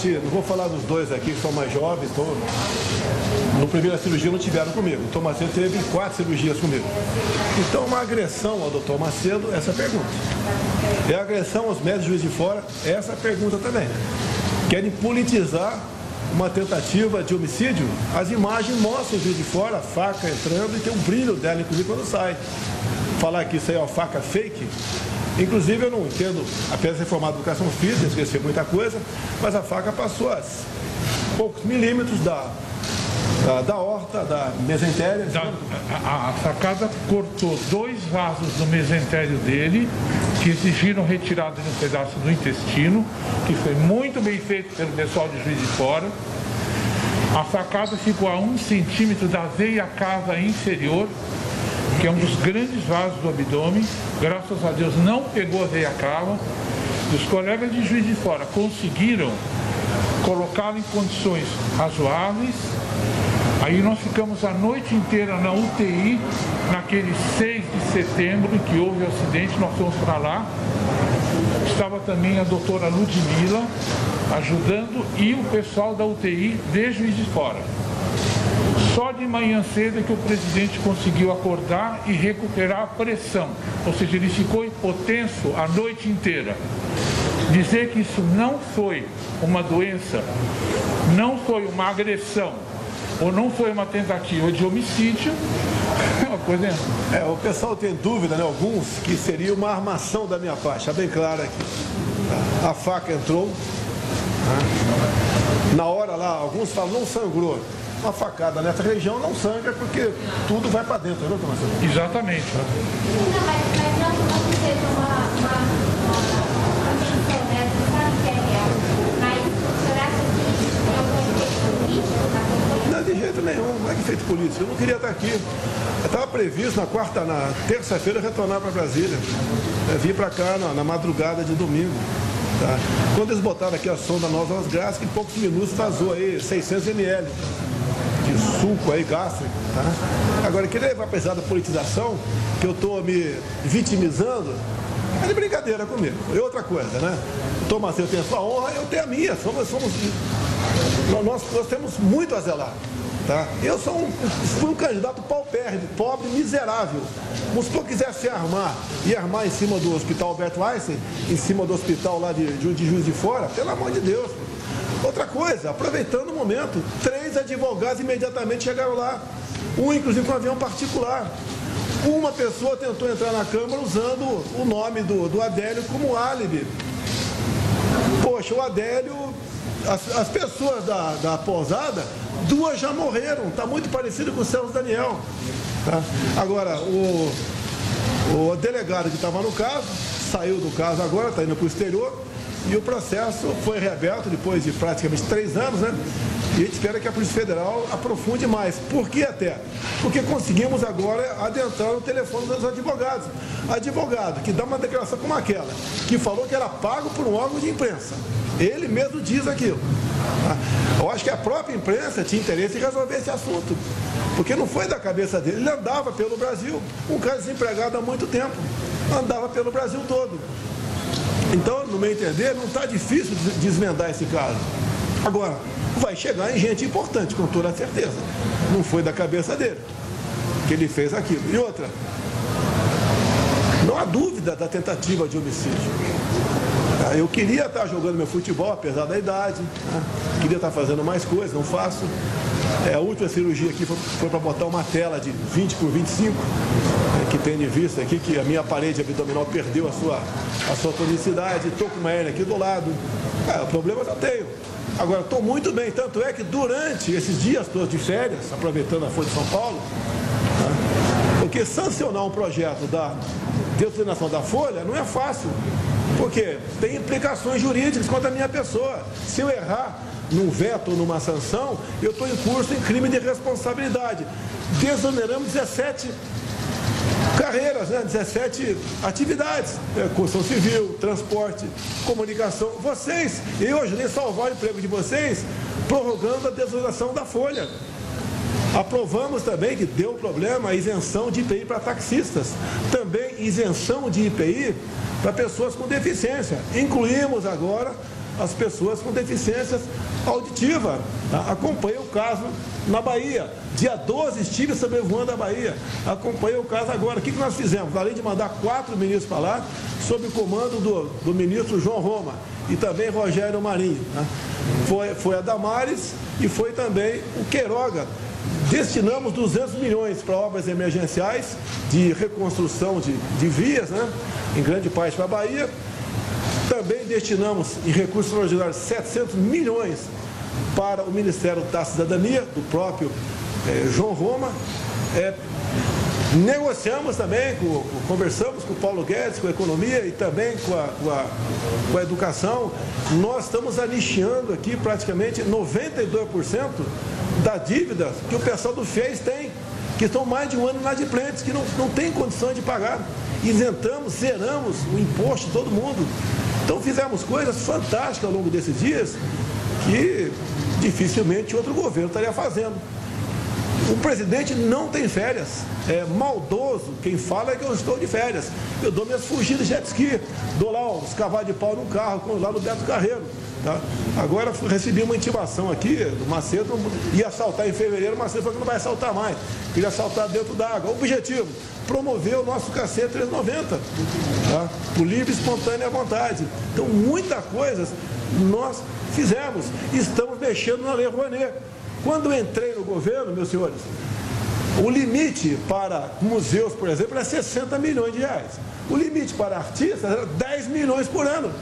frente, não vou falar dos dois aqui que são mais jovens, tô... no primeira cirurgia não tiveram comigo. O. Macedo teve quatro cirurgias comigo. Então, uma agressão ao Dr. Macedo, essa pergunta. É agressão aos médicos juiz de fora, essa pergunta também. Querem politizar uma tentativa de homicídio, as imagens mostram o juiz de fora, a faca entrando e tem um brilho dela, inclusive, quando sai. Falar que isso aí é uma faca fake, Inclusive, eu não entendo, apenas reformado educação física, esqueci muita coisa, mas a faca passou a poucos milímetros da, da, da horta, da mesentéria. Da- a, a sacada cortou dois vasos do mesentério dele, que exigiram retirada de um pedaço do intestino, que foi muito bem feito pelo pessoal de Juiz de Fora. A facada ficou a um centímetro da veia cava inferior, que é um dos grandes vasos do abdômen. Graças a Deus não pegou a veia cava. Os colegas de Juiz de Fora conseguiram colocá-lo em condições razoáveis. Aí nós ficamos a noite inteira na UTI, naquele 6 de setembro em que houve o acidente, nós fomos para lá. Estava também a doutora Ludmilla ajudando e o pessoal da UTI de Juiz de Fora. Só de manhã cedo é que o presidente conseguiu acordar e recuperar a pressão. Ou seja, ele ficou hipotenso a noite inteira. Dizer que isso não foi uma doença, não foi uma agressão ou não foi uma tentativa de homicídio, é uma coisa. É, o pessoal tem dúvida, né? Alguns, que seria uma armação da minha parte. Está bem claro aqui. A faca entrou. né? Na hora lá, alguns falam, não sangrou. Uma facada nessa região não sangra porque tudo vai para dentro, né? Exatamente. Não, mas, mas não, não que seja uma, uma, uma menção, né? Você sabe que é real. Mas que isso efeito político? Não, de jeito nenhum, não é que feito político. Eu não queria estar aqui. Eu estava previsto na quarta, na terça-feira retornar para Brasília. É, vim para cá na, na madrugada de domingo. tá? Quando eles botaram aqui a sonda Nova Las Graças, em poucos minutos vazou aí 600 ml de suco aí gástrico. Tá? Agora, querer levar pesado a politização, que eu estou me vitimizando, é de brincadeira comigo. E outra coisa, né? O Tomás, eu tenho a sua honra, eu tenho a minha. Somos, somos nós, nós, temos muito a zelar. Tá? Eu sou um, fui um candidato pobre, miserável. Mas se eu quisesse armar e armar em cima do hospital Alberto Einstein, em cima do hospital lá de, de Juiz de Fora, pelo amor de Deus. Outra coisa, aproveitando o momento, três advogados imediatamente chegaram lá. Um, inclusive, com um avião particular. Uma pessoa tentou entrar na Câmara usando o nome do, do Adélio como álibi. Poxa, o Adélio, as, as pessoas da, da pousada, duas já morreram, está muito parecido com o Celso Daniel. tá? Agora, o, o delegado que estava no caso, saiu do caso agora, está indo para o exterior, e o processo foi reaberto depois de praticamente três anos, né? E a gente espera que a Polícia Federal aprofunde mais. Por que até? Porque conseguimos agora adentrar no telefone dos advogados. Advogado que dá uma declaração como aquela, que falou que era pago por um órgão de imprensa. Ele mesmo diz aquilo. tá? Eu acho que a própria imprensa tinha interesse em resolver esse assunto. Porque não foi da cabeça dele. Ele andava pelo Brasil, um cara desempregado há muito tempo. Andava pelo Brasil todo. Então, no meu entender, não está difícil des- desvendar esse caso. Agora, vai chegar em gente importante, com toda certeza. Não foi da cabeça dele que ele fez aquilo. E outra, não a dúvida da tentativa de homicídio. Ah, Eu queria estar jogando meu futebol, apesar da idade. né? Queria estar fazendo mais coisas, não faço. É, a última cirurgia aqui foi, foi para botar uma tela de 20 por 25, né, que tem de vista aqui, que a minha parede abdominal perdeu a sua, a sua tonicidade. Estou com uma hernia aqui do lado. É, problemas eu tenho. Agora, estou muito bem. Tanto é que durante esses dias todos de férias, aproveitando a Folha de São Paulo, né, porque sancionar um projeto da determinação da Folha não é fácil. Porque tem implicações jurídicas contra a minha pessoa. Se eu errar num veto numa sanção, eu estou em curso em crime de responsabilidade. Desoneramos 17 carreiras, né? 17 atividades. É, construção civil, transporte, comunicação. Vocês, eu ajudei a salvar o emprego de vocês, prorrogando a desoneração da folha. Aprovamos também, que deu problema, a isenção de IPI para taxistas. Também isenção de IPI para pessoas com deficiência. Incluímos agora as pessoas com deficiências auditiva. Tá? O caso na Bahia. Dia 12 estive sobrevoando a Bahia. Acompanhei o caso agora. O que, que nós fizemos? Além de mandar quatro ministros para lá, sob o comando do, do ministro João Roma e também Rogério Marinho. tá? Foi, foi a Damares e foi também o Queiroga. Destinamos 200 milhões para obras emergenciais de reconstrução de, de vias, né? em grande parte para a Bahia. Também destinamos em recursos extraordinários 700 milhões para o Ministério da Cidadania, do próprio eh, João Roma. Eh, negociamos também, com- conversamos com o Paulo Guedes, com a economia e também com a, com a- com a educação. Nós estamos anistiando aqui praticamente 92% da dívida que o pessoal do FES tem, que estão mais de um ano inadimplentes, que não, não tem condição de pagar. Isentamos, zeramos o imposto de todo mundo. Então fizemos coisas fantásticas ao longo desses dias que dificilmente outro governo estaria fazendo. O presidente não tem férias. É maldoso. Quem fala é que eu estou de férias. Eu dou minhas fugidas de jet ski, dou lá uns cavalos de pau no carro, lá no Beto Carreiro. Tá? Agora recebi uma intimação aqui do Macedo, ia assaltar em fevereiro, o Macedo falou que não vai assaltar mais. Queria assaltar dentro d'água. Objetivo, promover o nosso cacete 390. Tá? Por livre, espontânea vontade. Então, muitas coisas nós fizemos. Estamos mexendo na Lei Rouanet. Quando eu entrei no governo, meus senhores, o limite para museus, por exemplo, é 60 milhões de reais. O limite para artistas era 10 milhões por ano.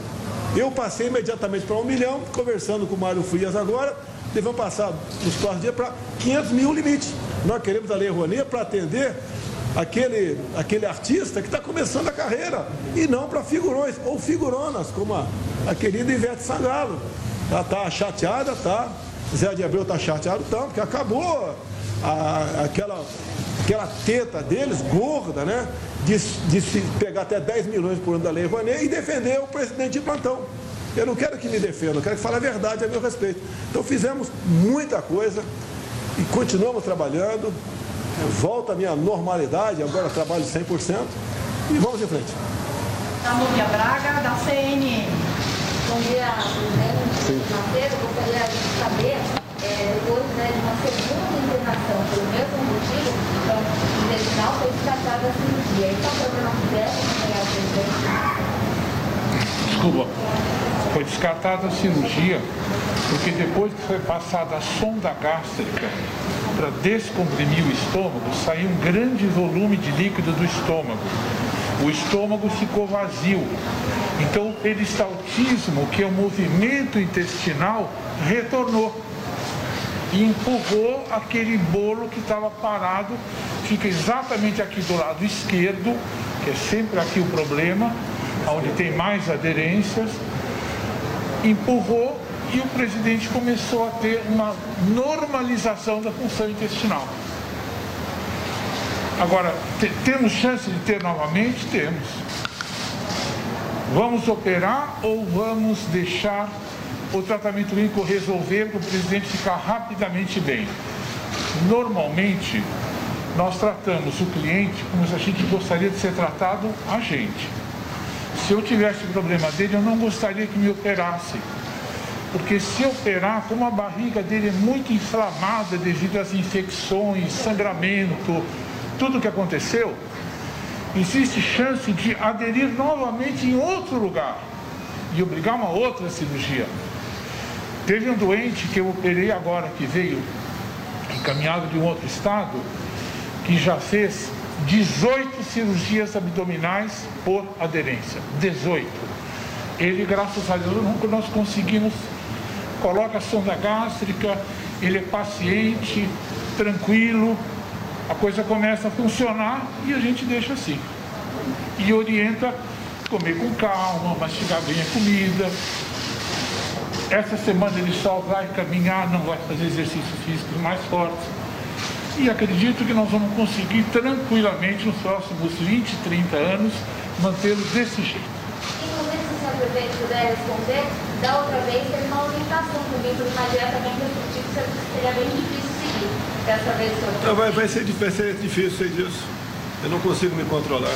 Eu passei imediatamente para um milhão, conversando com o Mário Frias agora, devemos passar nos próximos dias para 500 mil limite. Nós queremos a Lei Rouanet para atender aquele, aquele artista que está começando a carreira e não para figurões ou figuronas, como a, a querida Ivete Sangalo. Ela está chateada, tá? Zé de Abreu está chateado, tá? Porque acabou a- aquela, aquela teta deles, gorda, né? De, de se pegar até 10 milhões por ano da Lei Rouanet e defender o presidente de plantão. Eu não quero que me defenda, eu quero que fale a verdade a meu respeito. Então fizemos muita coisa e continuamos trabalhando. Volta a minha normalidade, agora trabalho 100% e vamos em frente. A Núbia Braga, da CNN. Bom dia, presidente Macedo. Gostaria de saber, é, depois né, de uma segunda internação pelo mesmo motivo, então, intestinal foi descartada a cirurgia. Esse é o problema que deve acompanhar o presidente? Desculpa. Foi descartada a cirurgia porque depois que foi passada a sonda gástrica para descomprimir o estômago, saiu um grande volume de líquido do estômago. O estômago ficou vazio. Então o peristaltismo, que é o movimento intestinal, retornou e empurrou aquele bolo que estava parado, fica exatamente aqui do lado esquerdo, que é sempre aqui o problema, onde tem mais aderências, empurrou e o presidente começou a ter uma normalização da função intestinal. Agora, te- temos chance de ter novamente? Temos. Vamos operar ou vamos deixar o tratamento clínico resolver para o presidente ficar rapidamente bem? Normalmente, nós tratamos o cliente como se a gente gostaria de ser tratado a gente. Se eu tivesse o problema dele, eu não gostaria que me operasse. Porque se operar, como a barriga dele é muito inflamada devido às infecções, sangramento, tudo que aconteceu, existe chance de aderir novamente em outro lugar e obrigar uma outra cirurgia. Teve um doente que eu operei agora, que veio encaminhado de um outro estado, que já fez 18 cirurgias abdominais por aderência. 18. Ele, graças a Deus, nós conseguimos, coloca a sonda gástrica, ele é paciente, tranquilo, a coisa começa a funcionar e a gente deixa assim. E orienta comer com calma, mastigar bem a comida. Essa semana ele só vai caminhar, não vai fazer exercícios físicos mais fortes. E acredito que nós vamos conseguir tranquilamente nos próximos 20, 30 anos mantê-lo desse jeito. Inclusive, se o senhor presidente puder responder, da outra vez teve uma orientação também por uma dieta bem restritiva, que seria bem difícil seguir. Dessa vez, senhor. Vai, vai, ser, vai ser difícil, sei disso. Eu não consigo me controlar.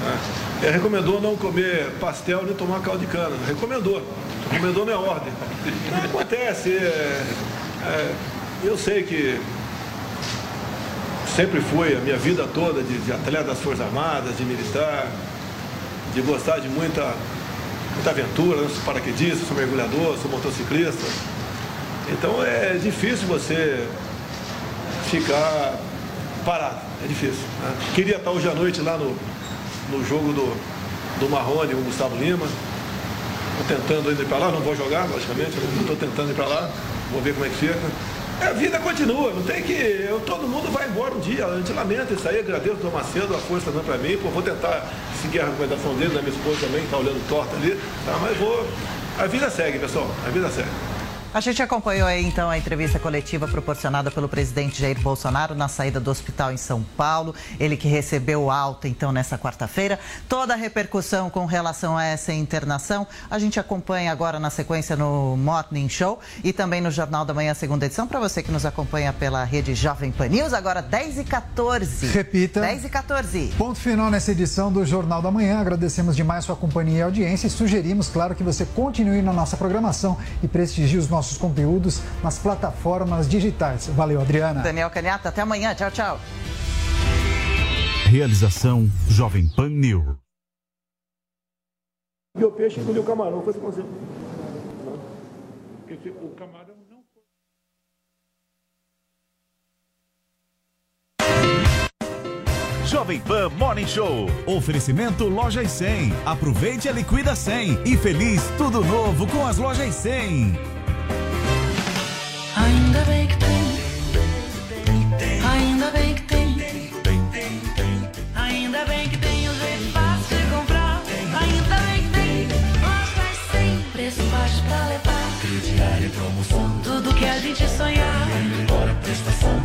Tá? Ele recomendou não comer pastel nem tomar caldo de cana. Recomendou. Recomendou minha ordem. Não acontece. É, é, eu sei que sempre fui a minha vida toda de, de atleta das Forças Armadas, de militar, de gostar de muita, muita aventura, eu sou paraquedista, sou mergulhador, sou motociclista. Então é difícil você ficar parado, é difícil. Né? Queria estar hoje à noite lá no, no jogo do, do Marrone, o Gustavo Lima. Tentando ir para lá, não vou jogar, logicamente, estou tentando ir para lá, vou ver como é que fica. A vida continua, não tem que. Eu, todo mundo vai embora um dia. A gente lamenta isso aí, agradeço o Macedo, a força dando para mim. Pô, vou tentar seguir a recomendação dele, da minha esposa também, que está olhando torta ali. Tá? Mas vou. A vida segue, pessoal. A vida segue. A gente acompanhou aí então a entrevista coletiva proporcionada pelo presidente Jair Bolsonaro na saída do hospital em São Paulo. Ele que recebeu alta então nessa quarta-feira. Toda a repercussão com relação a essa internação a gente acompanha agora na sequência no Morning Show e também no Jornal da Manhã, segunda edição. Para você que nos acompanha pela rede Jovem Pan News, agora 10 e 14. Repita. 10 e 14. Ponto final nessa edição do Jornal da Manhã. Agradecemos demais sua companhia e audiência e sugerimos, claro, que você continue na nossa programação e prestigie os nossos conteúdos nas plataformas digitais. Valeu, Adriana. Daniel Canhata, até amanhã. Tchau, tchau. Realização Jovem Pan News. O peixe engoliu o camarão, foi. Porque o camarão não Jovem Pan Morning Show. Oferecimento Lojas 100. Aproveite a liquida 100 e feliz tudo novo com as Lojas 100. Gente sonhar.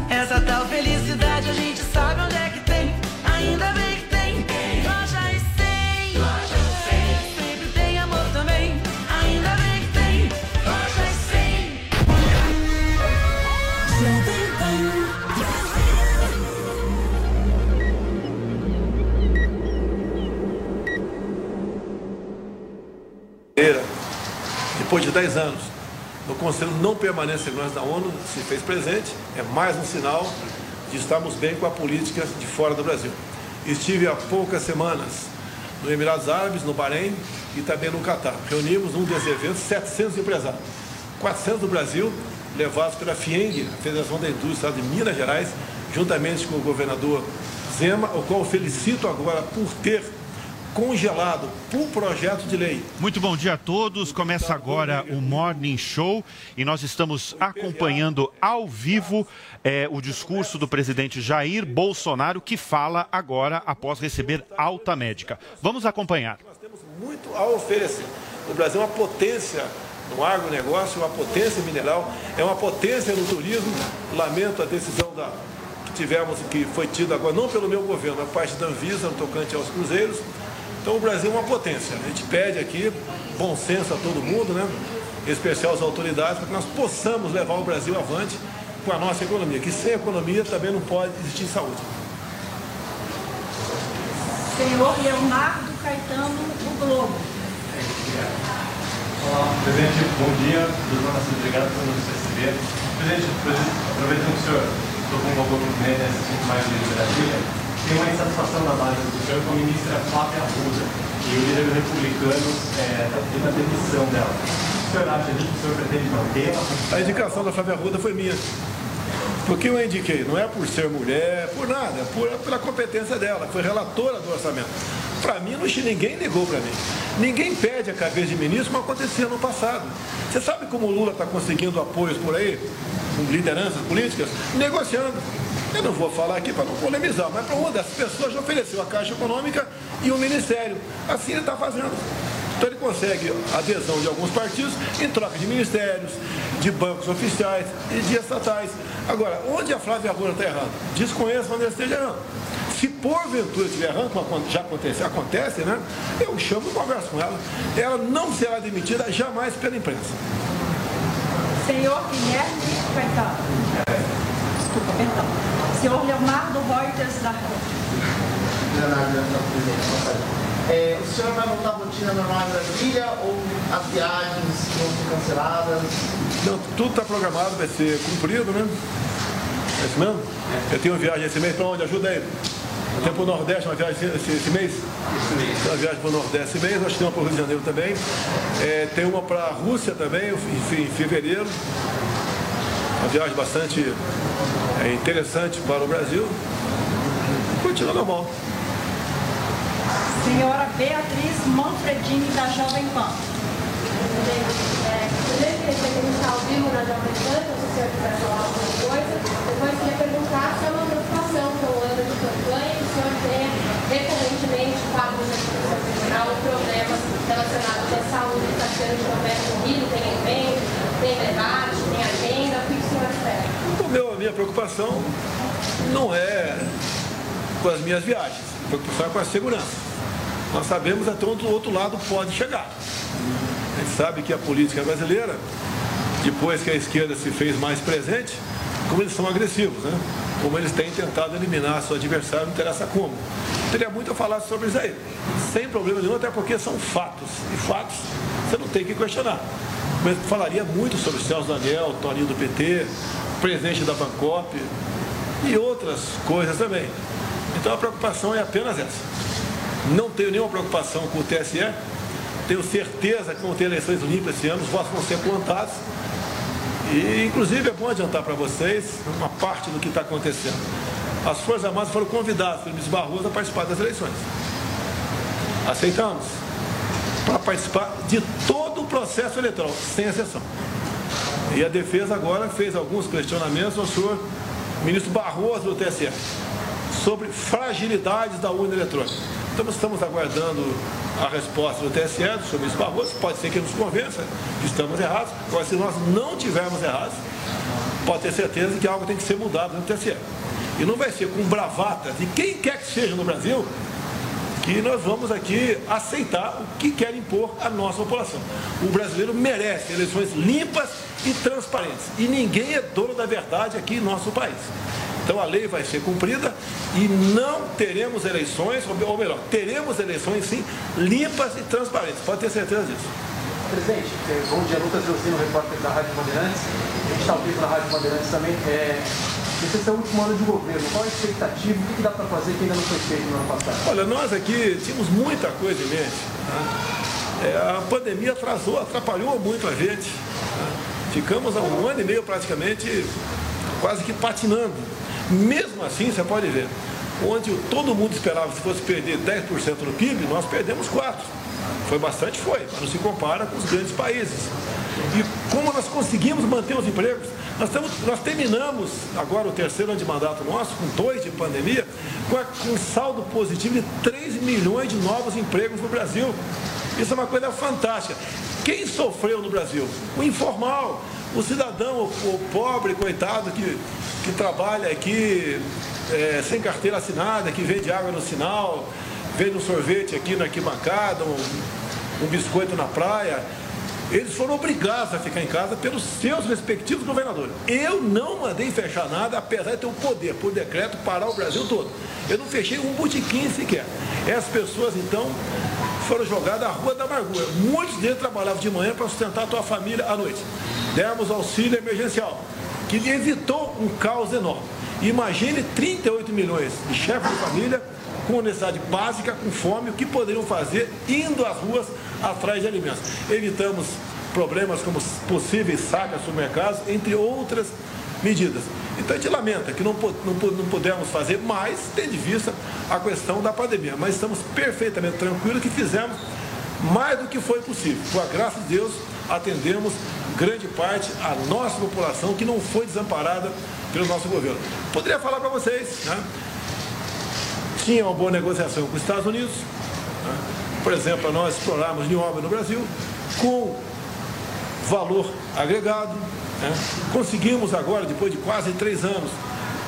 Essa tal felicidade a gente sabe onde é que tem. Ainda bem que tem. Lojas 100. Lojas 100. Sempre tem amor também. Ainda bem que tem. Lojas 100. Depois de 10 anos, o Conselho não permanece em segurança da ONU, se fez presente, é mais um sinal de estarmos bem com a política de fora do Brasil. Estive há poucas semanas no Emirados Árabes, no Bahrein e também no Catar. Reunimos num desses eventos 700 empresários, 400 do Brasil, levados pela FIENG, a Federação da Indústria de Minas Gerais, juntamente com o governador Zema, o qual felicito agora por ter congelado por projeto de lei. Muito bom dia a todos. Começa agora o Morning Show e nós estamos acompanhando ao vivo eh, o discurso do presidente Jair Bolsonaro, que fala agora após receber alta médica. Vamos acompanhar. Nós temos muito a oferecer. O Brasil é uma potência no agronegócio, uma potência mineral, é uma potência no turismo. Lamento a decisão da, que tivemos, que foi tida agora, não pelo meu governo, a parte da Anvisa, no tocante aos cruzeiros. Então o Brasil é uma potência. A gente pede aqui bom senso a todo mundo, né? em especial às autoridades, para que nós possamos levar o Brasil avante com a nossa economia, que sem economia também não pode existir saúde. Senhor Leonardo Caetano, do Globo. Olá, presidente, bom dia. Obrigado por nos receber. Presidente, presidente, aproveitando que o senhor tocou um pouco nesse assunto mais de Brasília, tem uma insatisfação da base do governo com a ministra Flávia Arruda e o líder republicano está é, pedindo a demissão dela. O senhor acha que o senhor pretende mantê-la? A indicação da Flávia Arruda foi minha. Porque eu indiquei, não é por ser mulher, por nada, é por, pela competência dela, foi relatora do orçamento. Para mim, não, ninguém ligou para mim. Ninguém pede a cabeça de ministro como acontecia no passado. Você sabe como o Lula está conseguindo apoios por aí, com lideranças políticas? Negociando. Eu não vou falar aqui para não polemizar, mas para uma dessas pessoas já ofereceu a Caixa Econômica e o Ministério. Assim ele está fazendo. Então ele consegue adesão de alguns partidos em troca de ministérios, de bancos oficiais e de estatais. Agora, onde a Flávia Arruda está errando? Desconheço onde ela esteja errando. Se porventura estiver errando, como já acontece, acontece, né? Eu chamo e converso com ela. Ela não será demitida jamais pela imprensa. Senhor Guilherme Caetano. Desculpa, perdão. Senhor Leonardo Reuters da Leonardo, presidente, é, o senhor vai voltar à rotina normal em Brasília ou as viagens vão ser canceladas? Não, tudo está programado, vai ser cumprido, né? É isso mesmo? Eu tenho uma viagem esse mês para onde? Ajuda aí. Tem para o Nordeste uma viagem esse, esse mês? Esse mês. Tem uma viagem para o Nordeste esse mês, acho que tem uma para o Rio de Janeiro também. É, tem uma para a Rússia também, em, em fevereiro. Uma viagem bastante é, interessante para o Brasil. Continua normal. Senhora Beatriz Manfredini, da Jovem Pan. Primeiro queria perguntar ao vivo na Jovem Pan, se o senhor quiser falar alguma coisa. Depois queria perguntar se é uma preocupação com o ano de campanha que o senhor tenha recorrentemente quadros da Constituição Federal problemas relacionados à saúde, está sendo governo corrido, tem evento, tem debate, tem agenda, o que o senhor espera? O meu, a minha preocupação não é com as minhas viagens, a preocupação é com a segurança nós sabemos até onde o outro lado pode chegar. A gente sabe que a política brasileira, depois que a esquerda se fez mais presente, como eles são agressivos, né? como eles têm tentado eliminar seu adversário, não interessa como. Teria muito a falar sobre isso aí, sem problema nenhum, até porque são fatos. E fatos você não tem que questionar. Mas falaria muito sobre Celso Daniel, Toninho do PT, presidente da Bancop e outras coisas também. Então a preocupação é apenas essa. Não tenho nenhuma preocupação com o TSE. Tenho certeza que vão ter eleições limpas esse ano, os votos vão ser contados. E, inclusive, é bom adiantar para vocês uma parte do que está acontecendo. As Forças Armadas foram convidadas pelo ministro Barroso a participar das eleições. Aceitamos. Para participar de todo o processo eleitoral, sem exceção. E a defesa agora fez alguns questionamentos ao senhor ministro Barroso do TSE sobre fragilidades da urna eletrônica. Então, estamos aguardando a resposta do TSE, do senhor ministro Barroso. Pode ser que nos convença que estamos errados. Agora, se nós não tivermos errados, pode ter certeza que algo tem que ser mudado no TSE. E não vai ser com bravata de quem quer que seja no Brasil que nós vamos aqui aceitar o que quer impor a nossa população. O brasileiro merece eleições limpas e transparentes. E ninguém é dono da verdade aqui em nosso país. Então a lei vai ser cumprida e não teremos eleições, ou melhor, teremos eleições sim limpas e transparentes. Pode ter certeza disso. Presidente, é, bom dia, Lucas Leocino, repórter da Rádio Bandeirantes. A gente está ao vivo na Rádio Bandeirantes também. É, esse é o último ano de governo. Qual a expectativa? O que, dá para fazer que ainda não foi feito no ano passado? Olha, nós aqui tínhamos muita coisa em mente. Tá? É, a pandemia atrasou, atrapalhou muito a gente. Tá? Ficamos há um ano e meio praticamente quase que patinando mesmo assim, você pode ver, onde todo mundo esperava que fosse perder 10% no PIB, nós perdemos 4%. Foi bastante, foi, mas não se compara com os grandes países. E como nós conseguimos manter os empregos, nós, temos, nós terminamos agora o terceiro ano de mandato nosso, com dois de pandemia, com um saldo positivo de 3 milhões de novos empregos no Brasil. Isso é uma coisa fantástica. Quem sofreu no Brasil? O informal, o cidadão, o, o pobre, coitado, que que trabalha aqui é, sem carteira assinada, que vende água no sinal, vende um sorvete aqui na arquibancada, um, um biscoito na praia. Eles foram obrigados a ficar em casa pelos seus respectivos governadores. Eu não mandei fechar nada, apesar de ter o poder, por decreto, parar o Brasil todo. Eu não fechei um botequim sequer. Essas pessoas, então, foram jogadas à rua da amargura. Muitos deles trabalhavam de manhã para sustentar a tua família à noite. Demos auxílio emergencial que evitou um caos enorme. Imagine 38 milhões de chefes de família com necessidade básica, com fome, o que poderiam fazer indo às ruas atrás de alimentos. Evitamos problemas como possíveis sacas supermercados, entre outras medidas. Então a gente lamenta que não, não, não pudemos fazer mais, tendo em vista a questão da pandemia. Mas estamos perfeitamente tranquilos que fizemos mais do que foi possível. Com a graça de Deus, atendemos grande parte a nossa população que não foi desamparada pelo nosso governo. Poderia falar para vocês, né? Tinha uma boa negociação com os Estados Unidos, né? por exemplo, nós explorarmos de obra no Brasil, com valor agregado. Né? Conseguimos agora, depois de quase três anos,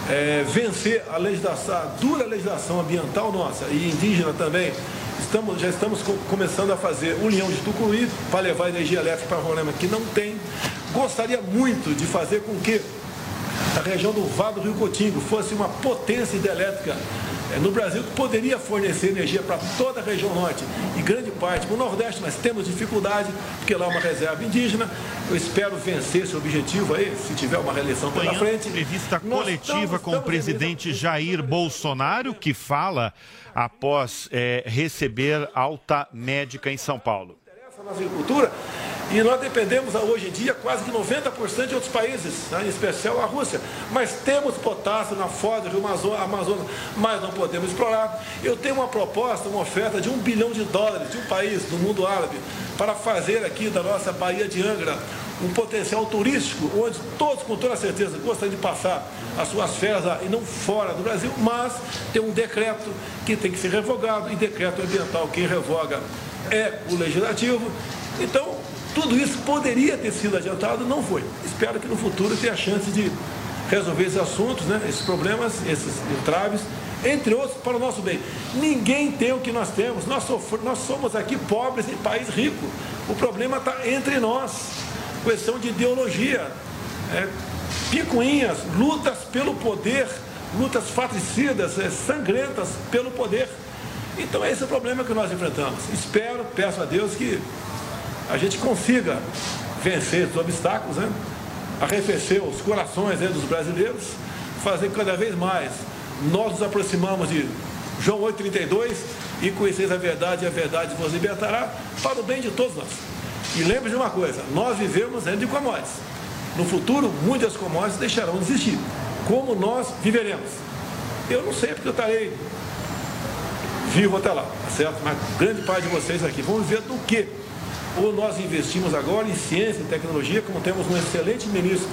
é, vencer a, legislação, a dura legislação ambiental nossa e indígena também. Estamos, já estamos co começando a fazer união de Tucuruí para levar energia elétrica para Roraima, que não tem. Gostaria muito de fazer com que a região do Vale do Rio Cotingo fosse uma potência hidrelétrica é, no Brasil que poderia fornecer energia para toda a região norte e grande parte para o Nordeste, mas temos dificuldade, porque lá é uma reserva indígena. Eu espero vencer esse objetivo aí, se tiver uma reeleição pela frente. Entrevista coletiva com o presidente Jair Bolsonaro, que fala após é, receber alta médica em São Paulo. Na agricultura, e nós dependemos hoje em dia quase que 90% de outros países, né? em especial a Rússia. Mas temos potássio na foz do Rio Amazonas, mas não podemos explorar. Eu tenho uma proposta, uma oferta de um bilhão de dólares de um país do mundo árabe para fazer aqui da nossa Baía de Angra um potencial turístico, onde todos, com toda certeza, gostariam de passar as suas férias e não fora do Brasil, mas tem um decreto que tem que ser revogado, e decreto ambiental quem revoga é o legislativo. Então, tudo isso poderia ter sido adiantado, não foi. Espero que no futuro tenha a chance de resolver esses assuntos, né, esses problemas, esses entraves, entre outros, para o nosso bem. Ninguém tem o que nós temos. Nós, nós somos aqui pobres em país rico. O problema está entre nós. Questão de ideologia. É, picuinhas, lutas pelo poder, lutas fratricidas, é, sangrentas pelo poder. Então esse é o problema que nós enfrentamos. Espero, peço a Deus que a gente consiga vencer os obstáculos, né? arrefecer os corações né, dos brasileiros, fazer cada vez mais nós nos aproximamos de João 8,32 e conheceis a verdade e a verdade vos libertará para o bem de todos nós. E lembre de uma coisa, nós vivemos dentro de commodities. No futuro, muitas commodities deixarão de existir. Como nós viveremos? Eu não sei porque eu estarei vivo até lá, tá certo? Mas grande parte de vocês aqui vão viver do quê? Ou nós investimos agora em ciência e tecnologia, como temos um excelente ministro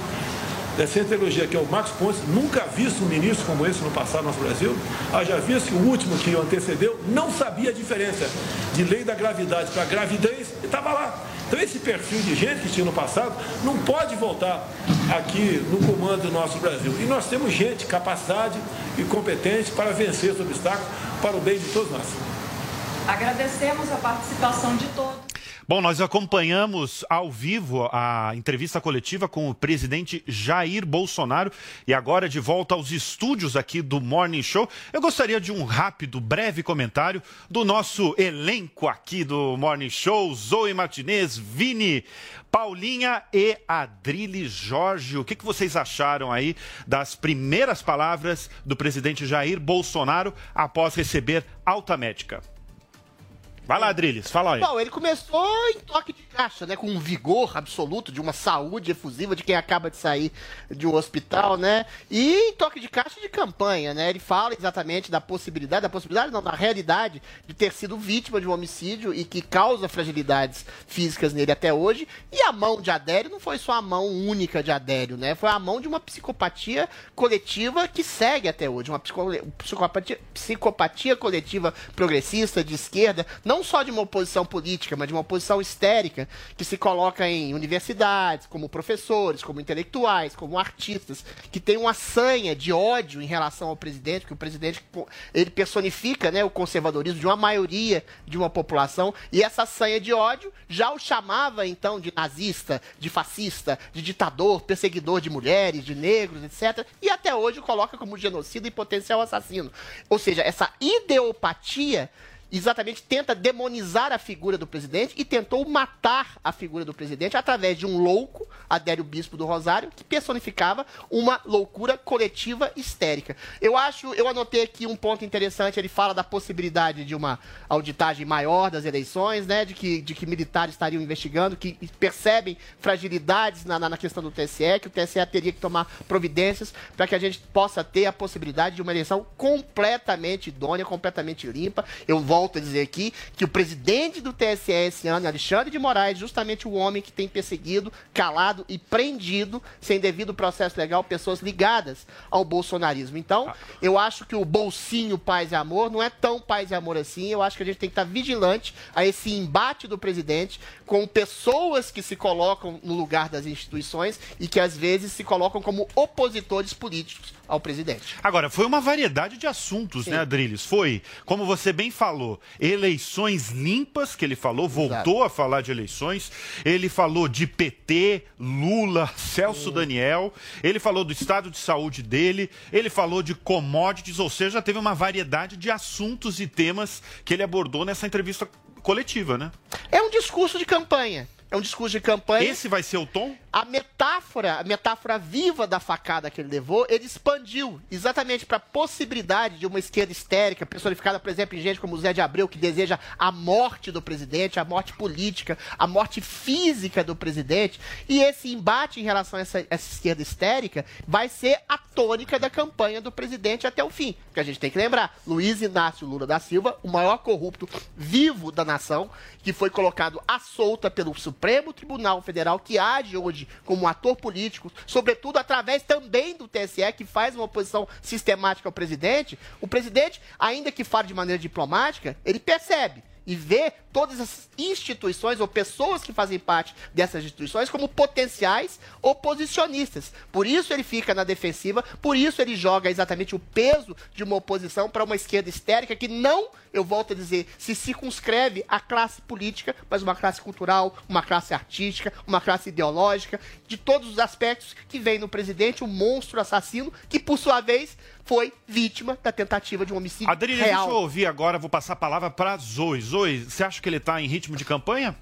da ciência e tecnologia, que é o Marcos Pontes, nunca visto um ministro como esse no passado no nosso Brasil, haja visto que o último que o antecedeu não sabia a diferença de lei da gravidade para gravidez e estava lá. Então esse perfil de gente que tinha no passado não pode voltar aqui no comando do nosso Brasil. E nós temos gente, capacidade e competente para vencer esse obstáculo para o bem de todos nós. Agradecemos a participação de todos. Bom, nós acompanhamos ao vivo a entrevista coletiva com o presidente Jair Bolsonaro e agora de volta aos estúdios aqui do Morning Show. Eu gostaria de um rápido, breve comentário do nosso elenco aqui do Morning Show: Zoe Martinez, Vini, Paulinha e Adrile Jorge. O que, que vocês acharam aí das primeiras palavras do presidente Jair Bolsonaro após receber alta médica? Vai lá, Adriles, fala aí. Bom, ele começou em toque de caixa, né? Com um vigor absoluto, de uma saúde efusiva de quem acaba de sair de um hospital, né? E em toque de caixa de campanha, né? Ele fala exatamente da possibilidade, da possibilidade não, da realidade de ter sido vítima de um homicídio e que causa fragilidades físicas nele até hoje. E a mão de Adério não foi só a mão única de Adério, né? Foi a mão de uma psicopatia coletiva que segue até hoje. Uma psicopatia, psicopatia coletiva progressista, de esquerda, não só de uma oposição política, mas de uma oposição histérica que se coloca em universidades, como professores, como intelectuais, como artistas, que tem uma sanha de ódio em relação ao presidente, que o presidente ele personifica né, o conservadorismo de uma maioria de uma população, e essa sanha de ódio já o chamava então de nazista, de fascista, de ditador, perseguidor de mulheres, de negros, etc. E até hoje o coloca como genocida e potencial assassino. Ou seja, essa ideopatia exatamente tenta demonizar a figura do presidente e tentou matar a figura do presidente através de um louco, Adélio Bispo do Rosário, que personificava uma loucura coletiva histérica. Eu acho, eu anotei aqui um ponto interessante, ele fala da possibilidade de uma auditagem maior das eleições, né, de que, de que militares estariam investigando, que percebem fragilidades na, na, na questão do TSE, que o TSE teria que tomar providências para que a gente possa ter a possibilidade de uma eleição completamente idônea, completamente limpa. Eu volto a dizer aqui que o presidente do TSE esse ano, Alexandre de Moraes, justamente o homem que tem perseguido, calado e prendido, sem devido processo legal, pessoas ligadas ao bolsonarismo. Então, eu acho que o bolsinho paz e amor não é tão paz e amor assim. Eu acho que a gente tem que estar vigilante a esse embate do presidente com pessoas que se colocam no lugar das instituições e que às vezes se colocam como opositores políticos ao presidente. Agora, foi uma variedade de assuntos, né, Adriles? Foi, como você bem falou, eleições limpas, que ele falou, voltou Exato. a falar de eleições. Ele falou de PT, Lula, Celso Daniel. Ele falou do estado de saúde dele. Ele falou de commodities, ou seja, teve uma variedade de assuntos e temas que ele abordou nessa entrevista coletiva, né? É um discurso de campanha. É um discurso de campanha. Esse vai ser o tom? A metáfora, a metáfora viva da facada que ele levou, ele expandiu exatamente para a possibilidade de uma esquerda histérica, personificada, por exemplo, em gente como Zé de Abreu, que deseja a morte do presidente, a morte política, a morte física do presidente. E esse embate em relação a essa, essa esquerda histérica vai ser a tônica da campanha do presidente até o fim. Porque a gente tem que lembrar, Luiz Inácio Lula da Silva, o maior corrupto vivo da nação, que foi colocado à solta pelo Supremo Tribunal Federal, que age hoje como um ator político, sobretudo através também do TSE, que faz uma oposição sistemática ao presidente. O presidente, ainda que fale de maneira diplomática, ele percebe e vê todas as instituições ou pessoas que fazem parte dessas instituições como potenciais oposicionistas. Por isso ele fica na defensiva, por isso ele joga exatamente o peso de uma oposição para uma esquerda histérica que não, eu volto a dizer, se circunscreve à classe política, mas uma classe cultural, uma classe artística, uma classe ideológica, de todos os aspectos que vem no presidente, um monstro assassino que, por sua vez, foi vítima da tentativa de um homicídio Adriles, real. deixa eu ouvir agora, vou passar a palavra para Zoe. Zoe, você acha que ele está em ritmo de campanha?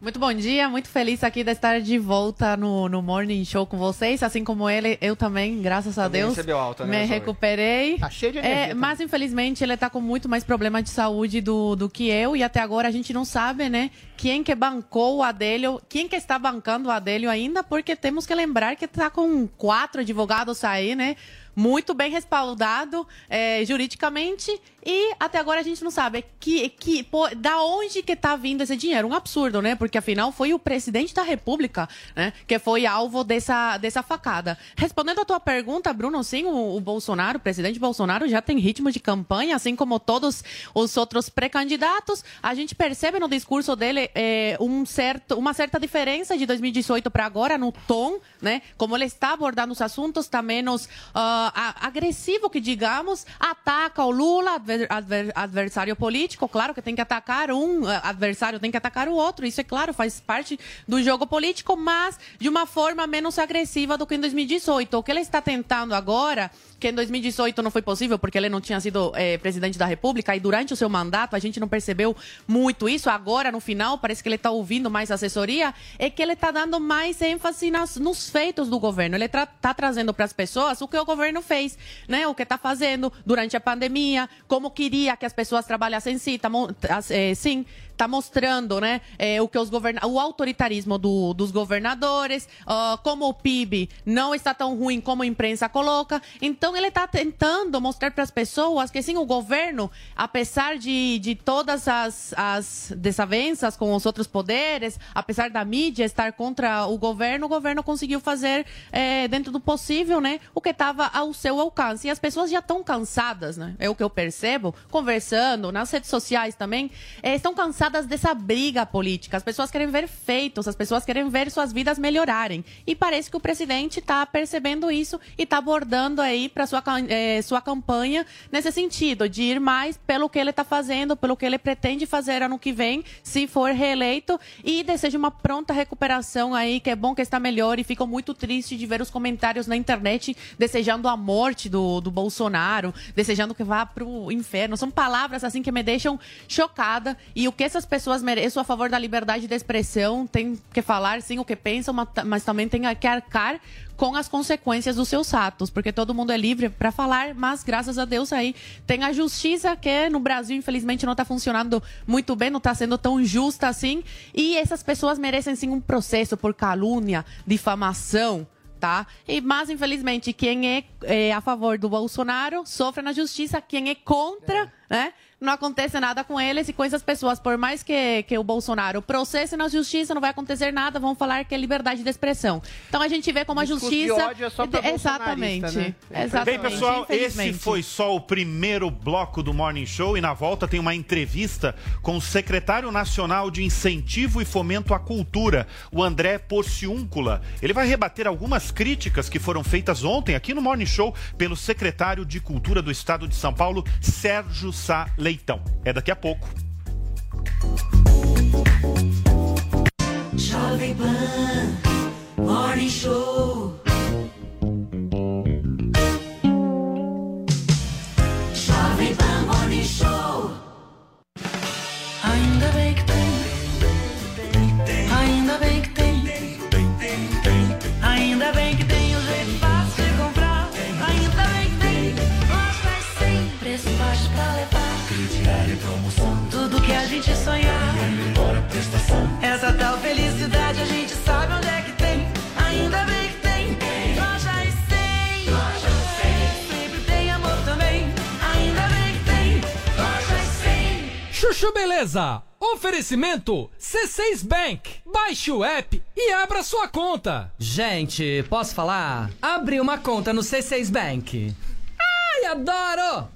Muito bom dia, muito feliz aqui de estar de volta no, no Morning Show com vocês. Assim como ele, eu também, graças a Também Deus, recebeu alta, né, me Zoe? recuperei. Tá cheio de É, energia. mas infelizmente ele tá com muito mais problema de saúde do, do que eu e até agora a gente não sabe, né, quem que bancou o Adélio, quem que está bancando o Adélio ainda, porque temos que lembrar que tá com quatro advogados aí, né, muito bem respaldado é, juridicamente e até agora a gente não sabe que, que pô, da onde que tá vindo esse dinheiro. Um absurdo, né? Porque afinal foi o presidente da República, né? Que foi alvo dessa, dessa facada. Respondendo a tua pergunta, Bruno, sim, o, o Bolsonaro, o presidente Bolsonaro já tem ritmo de campanha, assim como todos os outros pré-candidatos. A gente percebe no discurso dele é, um certo, uma certa diferença de 2018 para agora no tom, né? Como ele está abordando os assuntos, está menos a- agressivo, que digamos, ataca o Lula, adver- adver- adversário político. Claro que tem que atacar um ah, adversário, tem que atacar o outro. Isso é claro, faz parte do jogo político, mas de uma forma menos agressiva do que em 2018. O que ele está tentando agora, que em 2018 não foi possível porque ele não tinha sido eh, presidente da República e durante o seu mandato a gente não percebeu muito isso. Agora, no final, parece que ele está ouvindo mais assessoria, é que ele está dando mais ênfase nas- nos feitos do governo. Ele está trazendo para as pessoas o que o governo fez, né? O que está fazendo durante a pandemia, como queria que as pessoas trabalhassem sim, tá, tá, eh, sim, tá mostrando, né, eh, o que os governa o autoritarismo do- dos governadores, ah, como o PIB não está tão ruim como a imprensa coloca. Então ele está tentando mostrar para as pessoas que sim, o governo, apesar de, de todas as, as desavenças com os outros poderes, apesar da mídia estar contra o governo, o governo conseguiu fazer eh, dentro do possível, né, o que estava ao seu alcance. E as pessoas já estão cansadas, né? É o que eu percebo, conversando nas redes sociais também, eh, estão cansadas cansadas dessa briga política. As pessoas querem ver feitos, as pessoas querem ver suas vidas melhorarem. E parece que o presidente está percebendo isso e está abordando aí para sua, eh, sua campanha nesse sentido, de ir mais pelo que ele está fazendo, pelo que ele pretende fazer ano que vem, se for reeleito, e deseja uma pronta recuperação aí, que é bom que está melhor, e fico muito triste de ver os comentários na internet desejando a morte do, do Bolsonaro, desejando que vá pro inferno. São palavras assim que me deixam chocada. E o que essas pessoas merecem, eu sou a favor da liberdade de expressão, tem que falar sim o que pensam, mas, também tem que arcar com as consequências dos seus atos, porque todo mundo é livre para falar, mas graças a Deus aí tem a justiça que no Brasil infelizmente não está funcionando muito bem, não está sendo tão justa assim, e essas pessoas merecem sim um processo por calúnia, difamação, tá? E mas infelizmente quem é, é, a favor do Bolsonaro sofre na justiça, quem é contra, né? Não acontece nada com eles e com essas pessoas, por mais que, que o Bolsonaro processe na justiça, não vai acontecer nada, vão falar que é liberdade de expressão. Então a gente vê como a Discurso de justiça. ódio é só pra Exatamente. né? Exatamente. Bem, pessoal, esse foi só o primeiro bloco do Morning Show e na volta tem uma entrevista com o secretário nacional de Incentivo e Fomento à Cultura, o André Porciúncula. Ele vai rebater algumas críticas que foram feitas ontem aqui no Morning Show pelo secretário de Cultura do Estado de São Paulo, Sérgio Sá Leitão. É daqui a pouco. Jovem Pan Morning Show. Chuchu Beleza! Oferecimento C6 Bank. Baixe o app e abra sua conta. Gente, posso falar? Abri uma conta no C6 Bank. Ai, adoro!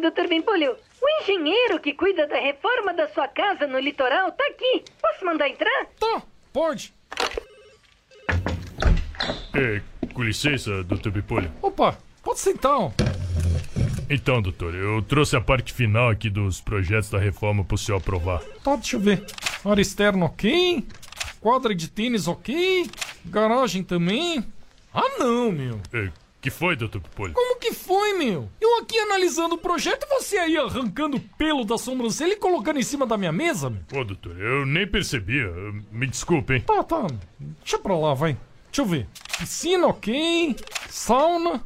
Doutor Bimpolho, o engenheiro que cuida da reforma da sua casa no litoral tá aqui. Posso mandar entrar? Tá, pode. É, com licença, doutor Pimpolho. Opa, pode sentar. ó. Então, doutor, eu trouxe a parte final aqui dos projetos da reforma pro senhor aprovar. Tá, deixa eu ver. Área externa ok. Quadra de tênis ok. Garagem também. Ah, não, meu. É, que foi, doutor Pimpolho? Como que foi, meu? Eu aqui analisando o projeto e você aí arrancando pelo da sobrancelha e colocando em cima da minha mesa, meu. Ô, doutor, eu nem percebia. Me desculpe, hein? Tá, tá. Deixa pra lá, vai. Deixa eu ver. Piscina ok. Sauna.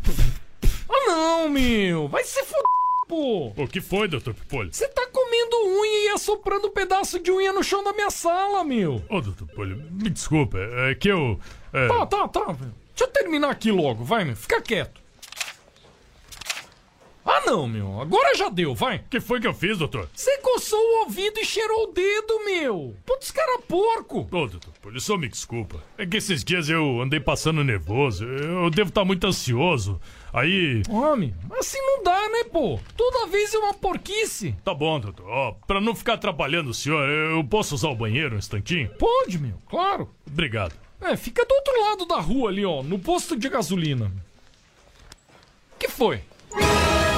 Ah, não, meu. Vai se fuder, pô. O que foi, doutor Pimpolho? Você tá comendo unha e assoprando um pedaço de unha no chão da minha sala, meu. Ô, doutor Pimpolho, me desculpa, é que eu... É... Tá, tá, tá, velho. Deixa eu terminar aqui logo, vai, meu. Fica quieto. Ah, não, meu. Agora já deu, vai. que foi que eu fiz, doutor? Você coçou o ouvido e cheirou o dedo, meu. Putz, cara porco. Ô, doutor Pimpolho, só me desculpa. É que esses dias eu andei passando nervoso. Eu devo estar muito ansioso. Aí... Homem, assim não dá, né, pô? Toda vez é uma porquice. Tá bom, doutor. Ó, pra não ficar atrapalhando o senhor, eu posso usar o banheiro um instantinho? Pode, meu, claro. Obrigado. É, fica do outro lado da rua ali, ó, no posto de gasolina. Que foi?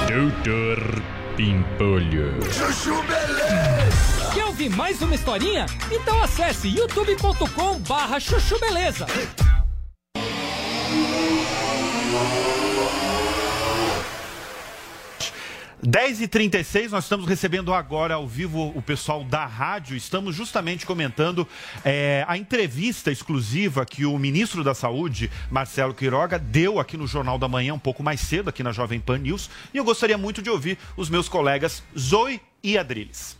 Doutor Pimpolho. Chuchu Beleza. ouvir mais uma historinha? Então acesse youtube.com barra chuchu beleza. 10h36, nós estamos recebendo agora ao vivo o pessoal da rádio. Estamos justamente comentando é, a entrevista exclusiva que o ministro da Saúde, Marcelo Quiroga, deu aqui no Jornal da Manhã, um pouco mais cedo, aqui na Jovem Pan News. E eu gostaria muito de ouvir os meus colegas Zoe e Adriles.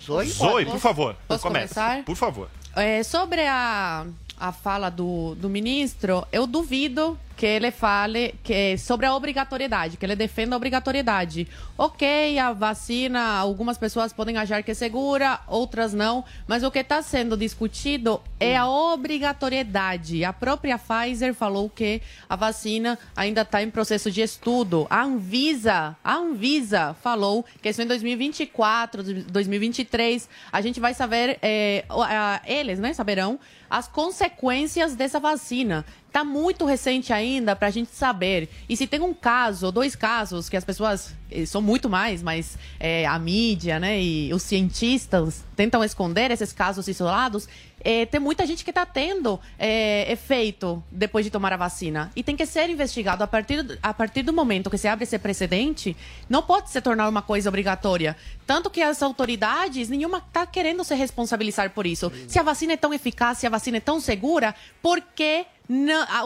Zoe? Zoe, por favor, Posso comece. começar? Por favor. É, sobre a, a fala do, do ministro, eu duvido que ele fale que sobre a obrigatoriedade, que ele defenda a obrigatoriedade. Ok, a vacina, algumas pessoas podem achar que é segura, outras não, mas o que está sendo discutido é a obrigatoriedade. A própria Pfizer falou que a vacina ainda está em processo de estudo. A Anvisa, a Anvisa falou que isso em 2024, 2023, a gente vai saber, é, eles, né, saberão as consequências dessa vacina. Está muito recente ainda para a gente saber. E se tem um caso, ou dois casos, que as pessoas, eh, são muito mais, mas eh, a mídia né, e os cientistas tentam esconder esses casos isolados, eh, tem muita gente que está tendo eh, efeito depois de tomar a vacina. E tem que ser investigado. A partir, a partir do momento que se abre esse precedente, não pode se tornar uma coisa obrigatória. Tanto que as autoridades, nenhuma está querendo se responsabilizar por isso. Se a vacina é tão eficaz, se a vacina é tão segura, por que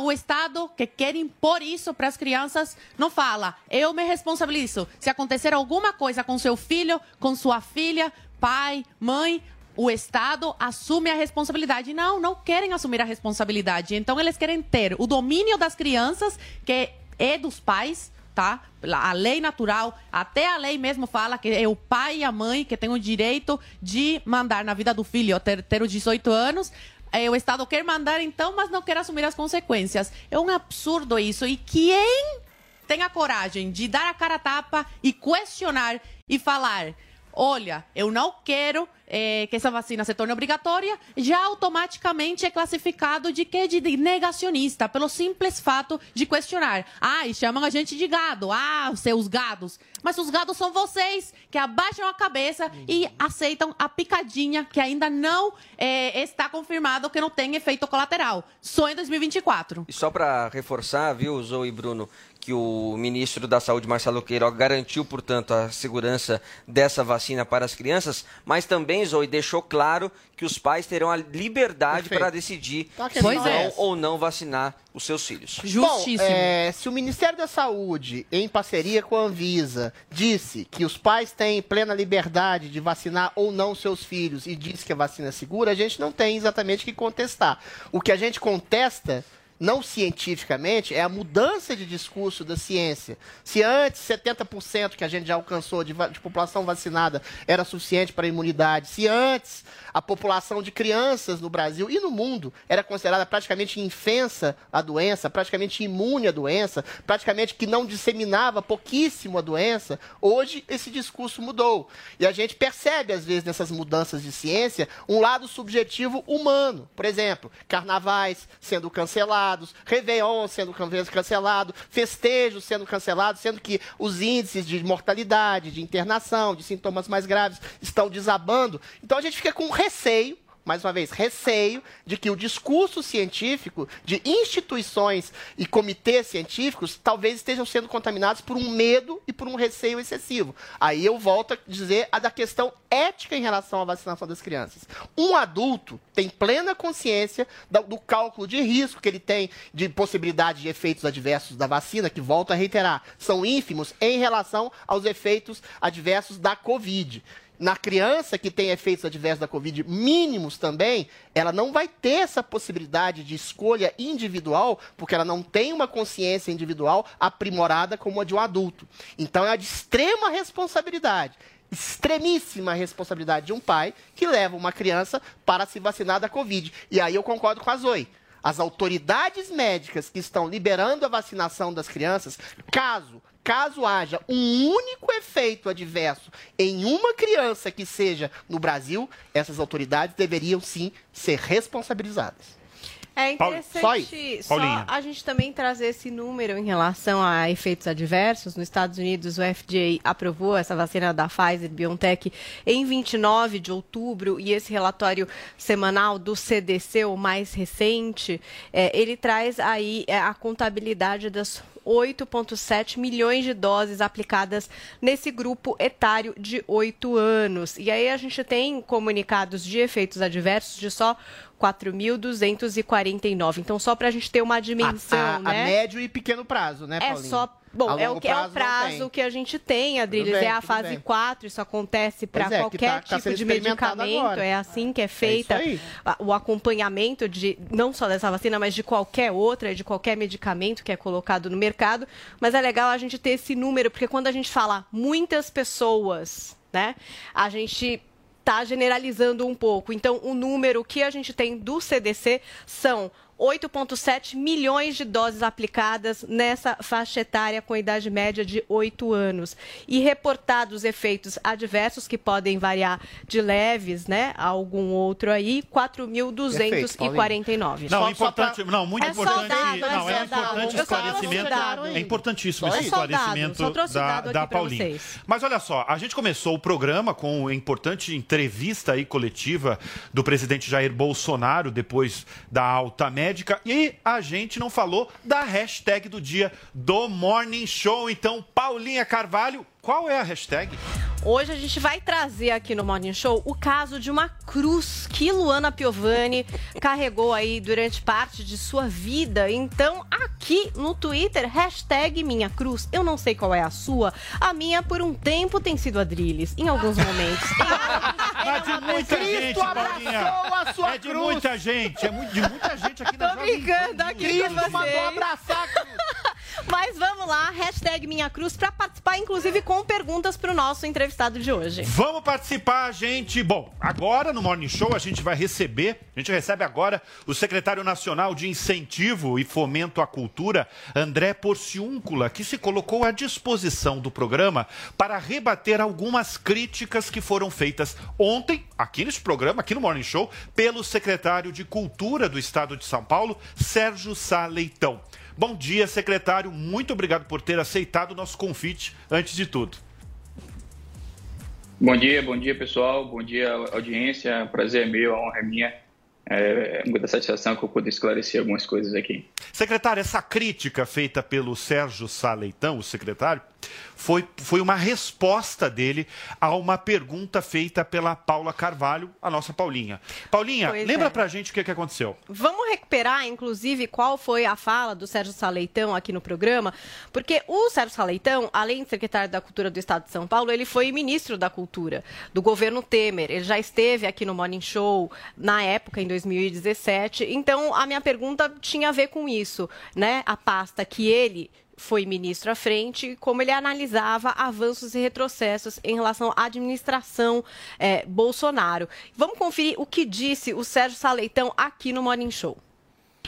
o Estado que quer impor isso para as crianças não fala, eu me responsabilizo. Se acontecer alguma coisa com seu filho, com sua filha, pai, mãe, o Estado assume a responsabilidade. Não, não querem assumir a responsabilidade. Então, eles querem ter o domínio das crianças, que é dos pais, tá? A lei natural, até a lei mesmo fala que é o pai e a mãe que têm o direito de mandar na vida do filho, ter, ter os 18 anos. É, o Estado quer mandar então, mas não quer assumir as consequências. É um absurdo isso. E quem tem a coragem de dar a cara a tapa e questionar e falar: olha, eu não quero eh, que essa vacina se torne obrigatória, já automaticamente é classificado de que de negacionista, pelo simples fato de questionar. Ah, e chamam a gente de gado. Ah, seus gados. Mas os gados são vocês que abaixam a cabeça e aceitam a picadinha que ainda não eh, está confirmado que não tem efeito colateral. Só em 2024. E só para reforçar, viu, Zoe e Bruno, que o ministro da Saúde, Marcelo Queiroga, garantiu, portanto, a segurança dessa vacina para as crianças, mas também, Zoe, deixou claro que os pais terão a liberdade para decidir Tá, se vão é. ou não vacinar os seus filhos. Bom, é, se o Ministério da Saúde, em parceria com a Anvisa, disse que os pais têm plena liberdade de vacinar ou não seus filhos e disse que a vacina é segura, a gente não tem exatamente o que contestar. O que a gente contesta não cientificamente, é a mudança de discurso da ciência. Se antes 70% que a gente já alcançou de, de população vacinada era suficiente para a imunidade, se antes a população de crianças no Brasil e no mundo era considerada praticamente infensa à doença, praticamente imune à doença, praticamente que não disseminava pouquíssimo a doença, hoje esse discurso mudou. E a gente percebe, às vezes, nessas mudanças de ciência, um lado subjetivo humano. Por exemplo, carnavais sendo cancelados, Réveillon sendo can- cancelado, festejos sendo cancelados, sendo que os índices de mortalidade, de internação, de sintomas mais graves estão desabando. Então a gente fica com receio mais uma vez, receio de que o discurso científico de instituições e comitês científicos talvez estejam sendo contaminados por um medo e por um receio excessivo. Aí eu volto a dizer a da questão ética em relação à vacinação das crianças. Um adulto tem plena consciência do cálculo de risco que ele tem de possibilidade de efeitos adversos da vacina, que volto a reiterar, são ínfimos em relação aos efeitos adversos da Covid na criança que tem efeitos adversos da Covid mínimos também, ela não vai ter essa possibilidade de escolha individual, porque ela não tem uma consciência individual aprimorada como a de um adulto. Então é de extrema responsabilidade. Extremíssima responsabilidade de um pai que leva uma criança para se vacinar da Covid. E aí eu concordo com a Zoe. As autoridades médicas que estão liberando a vacinação das crianças, caso caso haja um único efeito adverso em uma criança que seja no Brasil, essas autoridades deveriam sim ser responsabilizadas. É interessante só, a gente também trazer esse número em relação a efeitos adversos. Nos Estados Unidos, o FDA aprovou essa vacina da Pfizer BioNTech em 29 de outubro e esse relatório semanal do CDC, o mais recente, é, ele traz aí é, a contabilidade das 8,7 milhões de doses aplicadas nesse grupo etário de 8 anos. E aí a gente tem comunicados de efeitos adversos de só 4.249. Então, só para a gente ter uma dimensão, a, a, né? a médio e pequeno prazo, né, É só. Bom, é o que é o prazo que a gente tem, Adriles. Tudo bem, é a fase bem. 4, isso acontece para é, que qualquer tá- tá tipo de medicamento. agora. É assim que é feita aí. a- o acompanhamento de não só dessa vacina, mas de qualquer outra, de qualquer medicamento que é colocado no mercado. Mas é legal a gente ter esse número, porque quando a gente fala muitas pessoas, né? A gente está generalizando um pouco. Então, o número que a gente tem do CDC são 8,7 milhões de doses aplicadas nessa faixa etária com idade média de 8 anos. E reportados efeitos adversos, que podem variar de leves né, a algum outro aí, 4.249. Não, importante, não, muito É só importante. dado, não, é é só importante esclarecimento. É importantíssimo esse dado, esclarecimento da, da Paulinha. Mas olha só, a gente começou o programa com uma importante entrevista aí coletiva do presidente Jair Bolsonaro depois da alta médica e a gente não falou da hashtag do dia do Morning Show. Então, Paulinha Carvalho, qual é a hashtag? Hoje a gente vai trazer aqui no Morning Show o caso de uma cruz que Luana Piovani carregou aí durante parte de sua vida. Então, aqui no Twitter, hashtag minha cruz. Eu não sei qual é a sua. A minha, por um tempo, tem sido Adrilles, em alguns momentos. Mas de muita Cristo gente, a sua é de cruz. muita gente, é de muita gente aqui na Tô brincando aqui Cristo com você. mandou abraçar Mas vamos lá, hashtag minha cruz, para participar, inclusive, com perguntas para o nosso entrevistado de hoje. Vamos participar, gente. Bom, agora no Morning Show a gente vai receber, a gente recebe agora o secretário nacional de Incentivo e Fomento à Cultura, André Porciúncula, que se colocou à disposição do programa para rebater algumas críticas que foram feitas ontem, aqui nesse programa, aqui no Morning Show, pelo secretário de Cultura do Estado de São Paulo, Sérgio Sá Leitão. Bom dia, secretário. Muito obrigado por ter aceitado o nosso convite antes de tudo. Bom dia, bom dia pessoal, bom dia audiência, prazer é meu, a honra é minha. É muita satisfação que eu pude esclarecer algumas coisas aqui. Secretário, essa crítica feita pelo Sérgio Saleitão, o secretário, foi, foi uma resposta dele a uma pergunta feita pela Paula Carvalho, a nossa Paulinha. Paulinha, Pois lembra é. pra gente o que, que aconteceu? Vamos recuperar, inclusive, qual foi a fala do Sérgio Saleitão aqui no programa, porque o Sérgio Saleitão, além de secretário da Cultura do Estado de São Paulo, ele foi ministro da Cultura do governo Temer. Ele já esteve aqui no Morning Show na época, em 2017. Então, a minha pergunta tinha a ver com isso, né? A pasta que ele foi ministro à frente, como ele analisava avanços e retrocessos em relação à administração eh, Bolsonaro. Vamos conferir o que disse o Sérgio Saleitão aqui no Morning Show.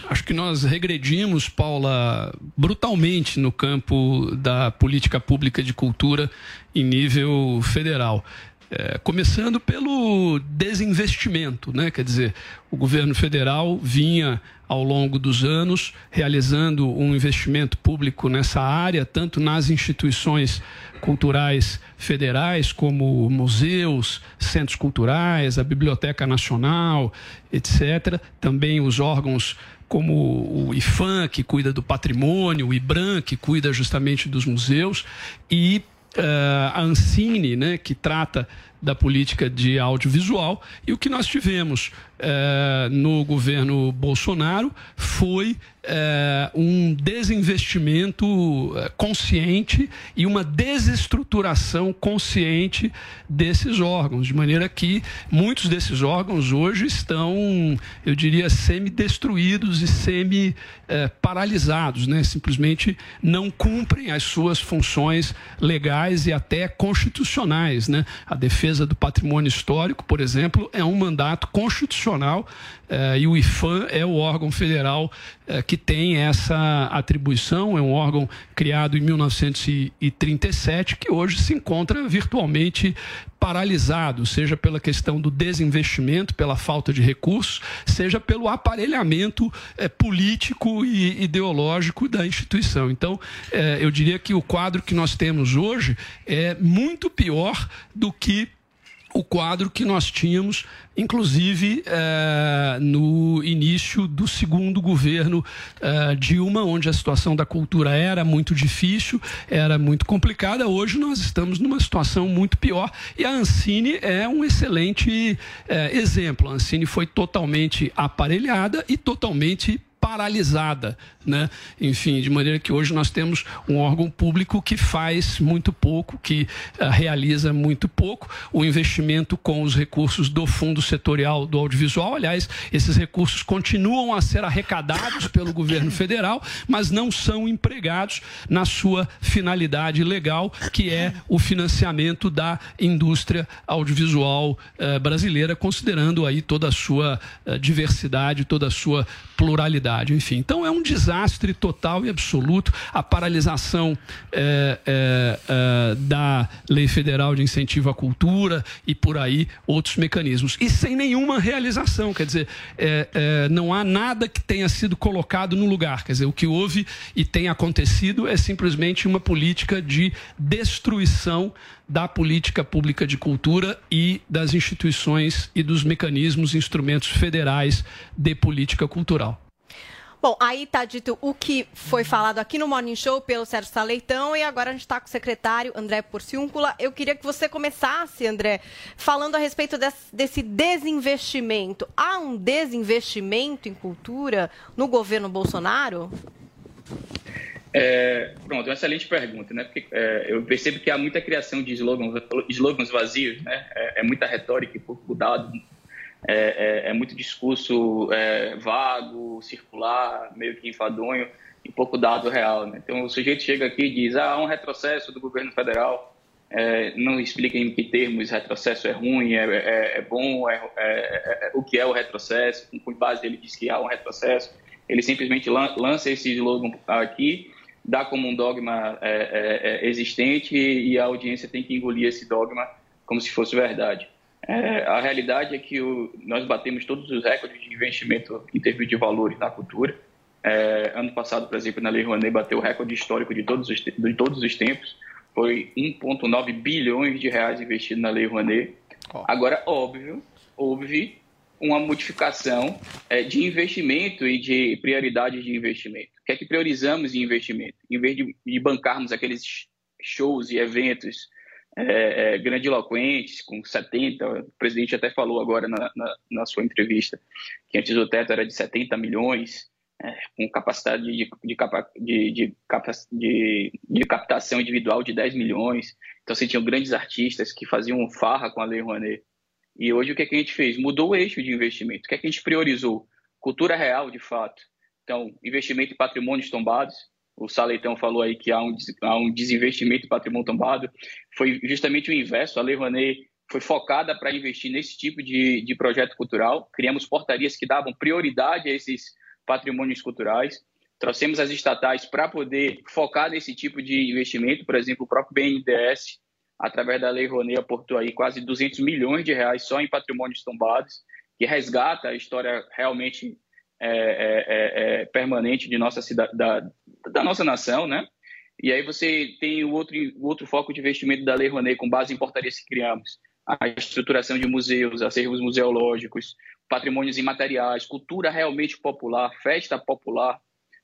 Acho que nós regredimos, Paula, brutalmente no campo da política pública de cultura em nível federal. É, começando pelo desinvestimento, né? quer dizer, o governo federal vinha ao longo dos anos realizando um investimento público nessa área, tanto nas instituições culturais federais, como museus, centros culturais, a Biblioteca Nacional, etc. Também os órgãos como o IFAM, que cuida do patrimônio, o IBRAM, que cuida justamente dos museus, e eh, a Ancine, né, que trata da política de audiovisual. E o que nós tivemos eh, no governo Bolsonaro foi eh, um desinvestimento eh, consciente e uma desestruturação consciente desses órgãos, de maneira que muitos desses órgãos hoje estão, eu diria, semi-destruídos e semi-paralisados, né? simplesmente não cumprem as suas funções legais e até constitucionais, né? a defesa do patrimônio histórico, por exemplo, é um mandato constitucional eh, e o IFAM é o órgão federal eh, que tem essa atribuição, é um órgão criado em 1937 que hoje se encontra virtualmente paralisado, seja pela questão do desinvestimento, pela falta de recursos, seja pelo aparelhamento eh, político e ideológico da instituição. Então, eh, eu diria que o quadro que nós temos hoje é muito pior do que o quadro que nós tínhamos, inclusive eh, no início do segundo governo eh, Dilma, onde a situação da cultura era muito difícil, era muito complicada. Hoje nós estamos numa situação muito pior e a Ancine é um excelente eh, exemplo. A Ancine foi totalmente aparelhada e totalmente paralisada, né? Enfim, de maneira que hoje nós temos um órgão público que faz muito pouco, que uh, realiza muito pouco, o investimento com os recursos do Fundo Setorial do Audiovisual, aliás, esses recursos continuam a ser arrecadados pelo governo federal, mas não são empregados na sua finalidade legal, que é o financiamento da indústria audiovisual uh, brasileira, considerando aí toda a sua uh, diversidade, toda a sua pluralidade, enfim. Então é um desastre total e absoluto a paralisação é, é, é, da Lei Federal de Incentivo à Cultura e por aí outros mecanismos. E sem nenhuma realização, quer dizer, é, é, não há nada que tenha sido colocado no lugar. Quer dizer, o que houve e tem acontecido é simplesmente uma política de destruição da política pública de cultura e das instituições e dos mecanismos, instrumentos federais de política cultural. Bom, aí está dito o que foi falado aqui no Morning Show pelo Sérgio Saleitão e agora a gente está com o secretário André Porciúncula. Eu queria que você começasse, André, falando a respeito desse, desinvestimento. Há um desinvestimento em cultura no governo Bolsonaro? É, pronto, uma excelente pergunta, né? Porque é, eu percebo que há muita criação de slogans, slogans vazios, né? É, é muita retórica e pouco dado, é, é, é muito discurso é, vago, circular, meio que enfadonho e pouco dado real, né? Então o sujeito chega aqui e diz: ah, há um retrocesso do governo federal, não explica em que termos retrocesso é ruim, é, bom, o que é o retrocesso, com base ele diz que há um retrocesso. Ele simplesmente lança esse slogan aqui dá como um dogma é, é, é, existente e a audiência tem que engolir esse dogma como se fosse verdade. É, a realidade é que o, nós batemos todos os recordes de investimento em termos de valores na cultura. É, ano passado, por exemplo, na Lei Rouanet bateu o recorde histórico de todos os, de todos os tempos. Foi 1,9 bilhões de reais investidos na Lei Rouanet. Oh. Agora, óbvio, houve uma modificação é, de investimento e de prioridades de investimento. O que é que priorizamos de investimento? Em vez de, de bancarmos aqueles shows e eventos é, é, grandiloquentes, com 70, o presidente até falou agora na, na, na sua entrevista que antes o teto era de 70 milhões, é, com capacidade de, de, de, de, de, captação individual de 10 milhões. Então, você tinha grandes artistas que faziam farra com a Lei Rouanet. E hoje o que, é que a gente fez? Mudou o eixo de investimento. O que, é que a gente priorizou? Cultura real, de fato. Então, investimento em patrimônios tombados. O Saleitão falou aí que há um, há um desinvestimento em patrimônio tombado. Foi justamente o inverso. A Lei Rouanet foi focada para investir nesse tipo de, de projeto cultural. Criamos portarias que davam prioridade a esses patrimônios culturais. Trouxemos as estatais para poder focar nesse tipo de investimento, por exemplo, o próprio BNDES através da Lei Rouanet, aportou aí quase 200 milhões de reais só em patrimônios tombados, que resgata a história realmente é, é, é, é permanente de nossa cidade, da, da, nossa nação, né? E aí você tem o outro, o outro foco de investimento da Lei Rouanet, com base em portarias que criamos, a estruturação de museus, acervos museológicos, patrimônios imateriais, cultura realmente popular, festa popular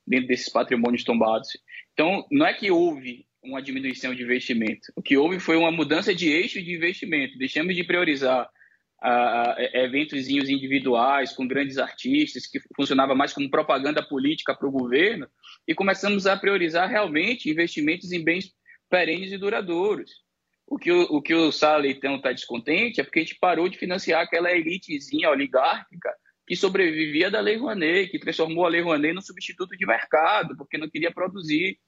dentro desses patrimônios tombados. Então, não é que houve uma diminuição de investimento. O que houve foi uma mudança de eixo de investimento. Deixamos de priorizar uh, eventos individuais com grandes artistas, que funcionava mais como propaganda política para o governo, e começamos a priorizar realmente investimentos em bens perenes e duradouros. O que o, o, que o Saleitão está descontente é porque a gente parou de financiar aquela elitezinha oligárquica que sobrevivia da Lei Rouanet, que transformou a Lei Rouanet no substituto de mercado, porque não queria produzir.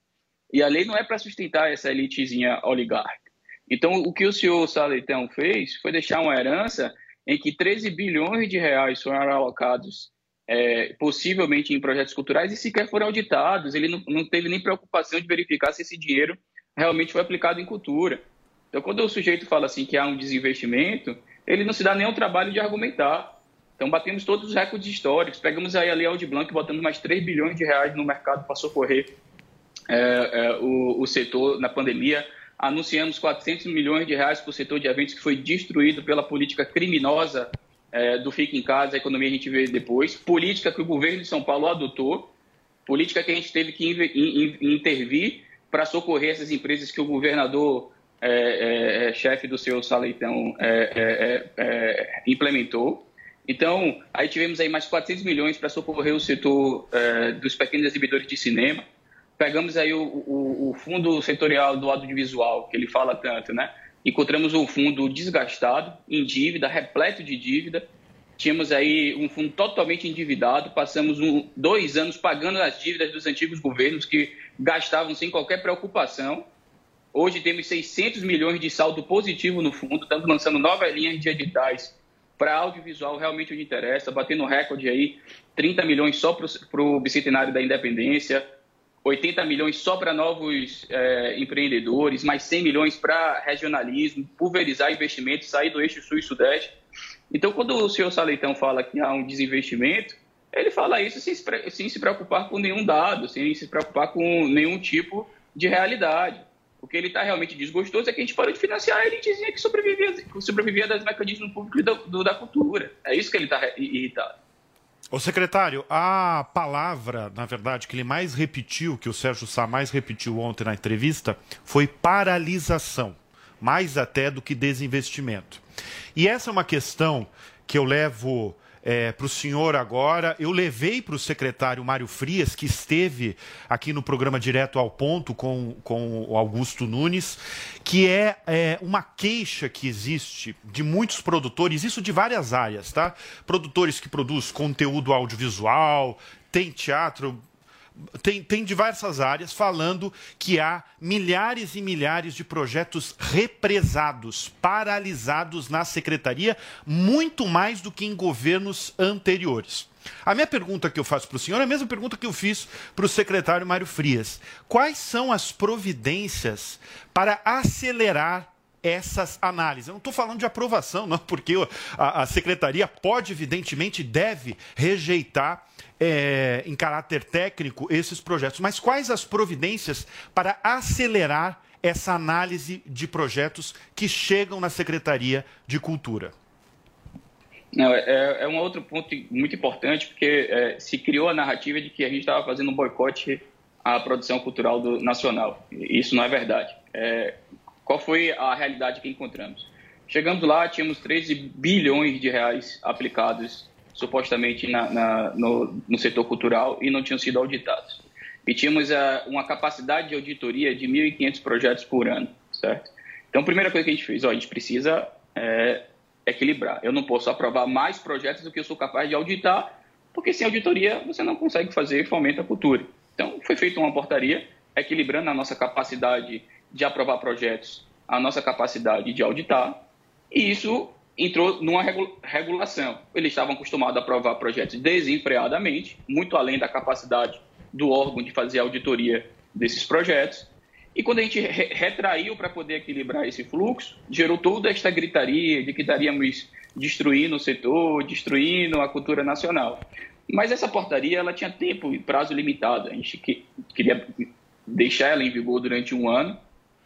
E a lei não é para sustentar essa elitezinha oligárquica. Então, o que o senhor Saleitão fez foi deixar uma herança em que 13 bilhões de reais foram alocados é, possivelmente em projetos culturais e sequer foram auditados. Ele não, não teve nem preocupação de verificar se esse dinheiro realmente foi aplicado em cultura. Então, quando o sujeito fala assim que há um desinvestimento, ele não se dá nem o trabalho de argumentar. Então, batemos todos os recordes históricos. Pegamos aí a Lei Aldir Blanc, botando mais 3 bilhões de reais no mercado para socorrer é, é, o, o setor na pandemia. Anunciamos 400 milhões de reais para o setor de eventos que foi destruído pela política criminosa é, do Fica em Casa, a economia a gente vê depois. Política que o governo de São Paulo adotou. Política que a gente teve que intervir para socorrer essas empresas que o governador é, é, é, chefe do seu Saleitão é, é, implementou. Então, aí tivemos aí mais 400 milhões para socorrer o setor dos pequenos exibidores de cinema. Pegamos aí o, o, o, fundo setorial do audiovisual, que ele fala tanto, né? Encontramos um fundo desgastado, em dívida, repleto de dívida. Tínhamos aí um fundo totalmente endividado, passamos um, dois anos pagando as dívidas dos antigos governos que gastavam sem qualquer preocupação. Hoje temos 600 milhões de saldo positivo no fundo, estamos lançando novas linhas de editais para audiovisual, realmente onde interessa, batendo recorde aí, 30 milhões só para o bicentenário da independência, 80 milhões só para novos é, empreendedores, mais 100 milhões para regionalismo, pulverizar investimentos, sair do eixo sul e sudeste. Então, quando o senhor Saleitão fala que há um desinvestimento, ele fala isso sem, sem se preocupar com nenhum dado, sem se preocupar com nenhum tipo de realidade. O que ele está realmente desgostoso é que a gente parou de financiar ele dizia que sobrevivia, sobrevivia das mecanismos públicos da, da cultura. É isso que ele está irritado. O secretário, a palavra, na verdade, que ele mais repetiu, que o Sérgio Sá mais repetiu ontem na entrevista, foi paralisação, mais até do que desinvestimento. E essa é uma questão que eu levo é, para o senhor agora. Eu levei para o secretário Mário Frias, que esteve aqui no programa Direto ao Ponto com, com o Augusto Nunes, que é, é uma queixa que existe de muitos produtores, isso de várias áreas, tá? Produtores que produzem conteúdo audiovisual, tem teatro, tem, tem diversas áreas falando que há milhares e milhares de projetos represados, paralisados na secretaria, muito mais do que em governos anteriores. A minha pergunta que eu faço para o senhor é a mesma pergunta que eu fiz para o secretário Mário Frias. Quais são as providências para acelerar essas análises. Eu não estou falando de aprovação, não, porque a, a, secretaria pode, evidentemente, deve rejeitar é, em caráter técnico esses projetos. Mas quais as providências para acelerar essa análise de projetos que chegam na Secretaria de Cultura? Não, é, é um outro ponto muito importante, porque é, se criou a narrativa de que a gente estava fazendo um boicote à produção cultural do, nacional. Isso não é verdade. É, qual foi a realidade que encontramos? Chegamos lá, tínhamos 13 bilhões de reais aplicados supostamente na, na, no, no, setor cultural e não tinham sido auditados. E tínhamos a, uma capacidade de auditoria de 1.500 projetos por ano, certo? Então, a primeira coisa que a gente fez, ó, a gente precisa é, equilibrar. Eu não posso aprovar mais projetos do que eu sou capaz de auditar, porque sem auditoria você não consegue fazer fomento à cultura. Então, foi feita uma portaria equilibrando a nossa capacidade de aprovar projetos, a nossa capacidade de auditar, e isso entrou numa regulação. Eles estavam acostumados a aprovar projetos desenfreadamente, muito além da capacidade do órgão de fazer auditoria desses projetos. E quando a gente re retraiu para poder equilibrar esse fluxo, gerou toda esta gritaria de que estaríamos destruindo o setor, destruindo a cultura nacional. Mas essa portaria ela tinha tempo e prazo limitado. A gente que, queria deixar ela em vigor durante um ano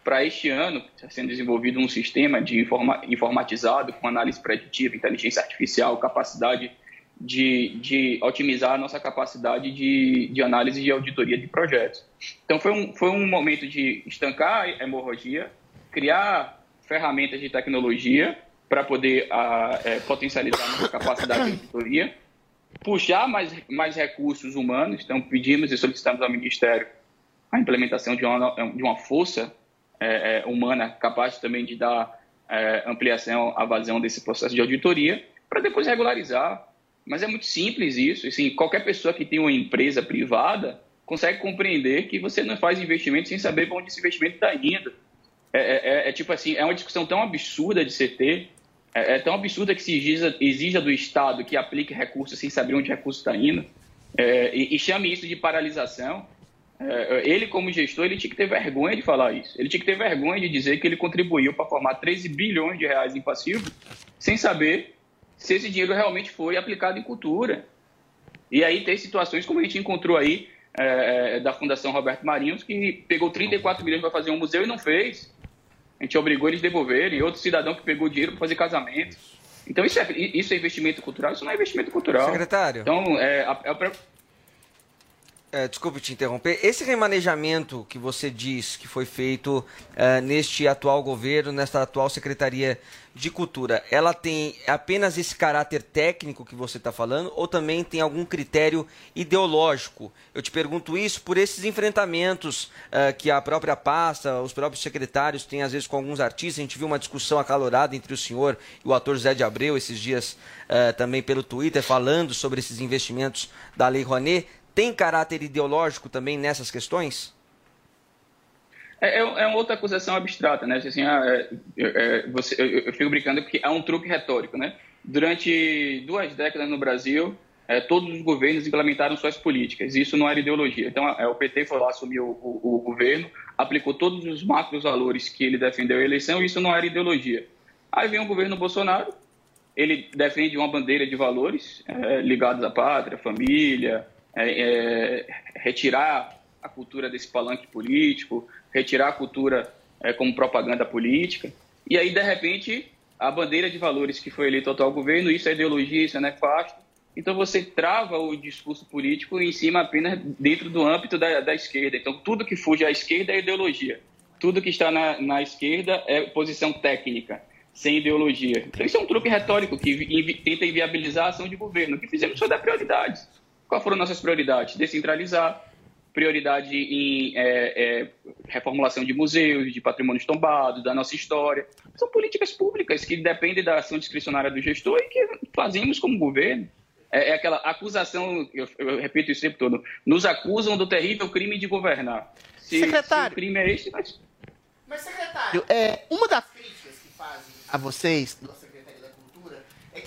para este ano, está sendo desenvolvido um sistema de informa informatizado com análise preditiva, inteligência artificial, capacidade de, de otimizar a nossa capacidade de, de análise e auditoria de projetos. Então, foi um, foi um momento de estancar a hemorragia, criar ferramentas de tecnologia para poder a, é, potencializar a nossa capacidade de auditoria, puxar mais, mais recursos humanos. Então, pedimos e solicitamos ao Ministério a implementação de uma, de uma força é, é, humana capaz também de dar é, ampliação à vazão desse processo de auditoria, para depois regularizar. Mas é muito simples isso. Assim, qualquer pessoa que tem uma empresa privada consegue compreender que você não faz investimento sem saber para onde esse investimento está indo. É, é, é tipo assim, é uma discussão tão absurda de ter, é, é tão absurda que se exija, exija do Estado que aplique recursos sem saber onde o recurso está indo, é, e, e chame isso de paralisação. É, ele, como gestor, ele tinha que ter vergonha de falar isso. Ele tinha que ter vergonha de dizer que ele contribuiu para formar 13 bilhões de reais em passivo, sem saber se esse dinheiro realmente foi aplicado em cultura. E aí tem situações como a gente encontrou aí é, da Fundação Roberto Marinhos, que pegou 34 milhões para fazer um museu e não fez. A gente obrigou eles a devolverem. Outro cidadão que pegou dinheiro para fazer casamento. Então, isso é, isso é investimento cultural? Isso não é investimento cultural. Secretário. Então, é, a, a, é, desculpe te interromper. Esse remanejamento que você diz que foi feito é, neste atual governo, nesta atual Secretaria de Cultura, ela tem apenas esse caráter técnico que você está falando ou também tem algum critério ideológico? Eu te pergunto isso por esses enfrentamentos é, que a própria pasta, os próprios secretários têm às vezes com alguns artistas. A gente viu uma discussão acalorada entre o senhor e o ator Zé de Abreu esses dias é, também pelo Twitter falando sobre esses investimentos da Lei Rouanet tem caráter ideológico também nessas questões? É, é, é uma outra acusação abstrata, né? Assim, ah, é, é, você, eu, eu, fico brincando porque é um truque retórico, né? Durante duas décadas no Brasil, é, todos os governos implementaram suas políticas. Isso não era ideologia. Então, é, o PT foi lá, assumiu o, o, o governo, aplicou todos os macros valores que ele defendeu a eleição, e isso não era ideologia. Aí vem o governo Bolsonaro, ele defende uma bandeira de valores é, ligados à pátria, família, é, é, retirar a cultura desse palanque político, retirar a cultura é, como propaganda política. E aí, de repente, a bandeira de valores que foi eleito ao atual governo, isso é ideologia, isso é nefasto. Então, você trava o discurso político em cima apenas dentro do âmbito da, da esquerda. Então, tudo que fuge à esquerda é ideologia. Tudo que está na, na esquerda é posição técnica, sem ideologia. Então, isso é um truque retórico que invi, tenta inviabilizar a ação de governo. O que fizemos foi dar prioridades. Quais foram nossas prioridades? Descentralizar, prioridade em é, é, reformulação de museus, de patrimônios tombados, da nossa história. São políticas públicas que dependem da ação discricionária do gestor e que fazemos como governo. É, é aquela acusação, eu, eu, repito isso o tempo todo, nos acusam do terrível crime de governar. Se, secretário, se o crime é esse, mas... Mas, secretário, é, uma das críticas que fazem a vocês,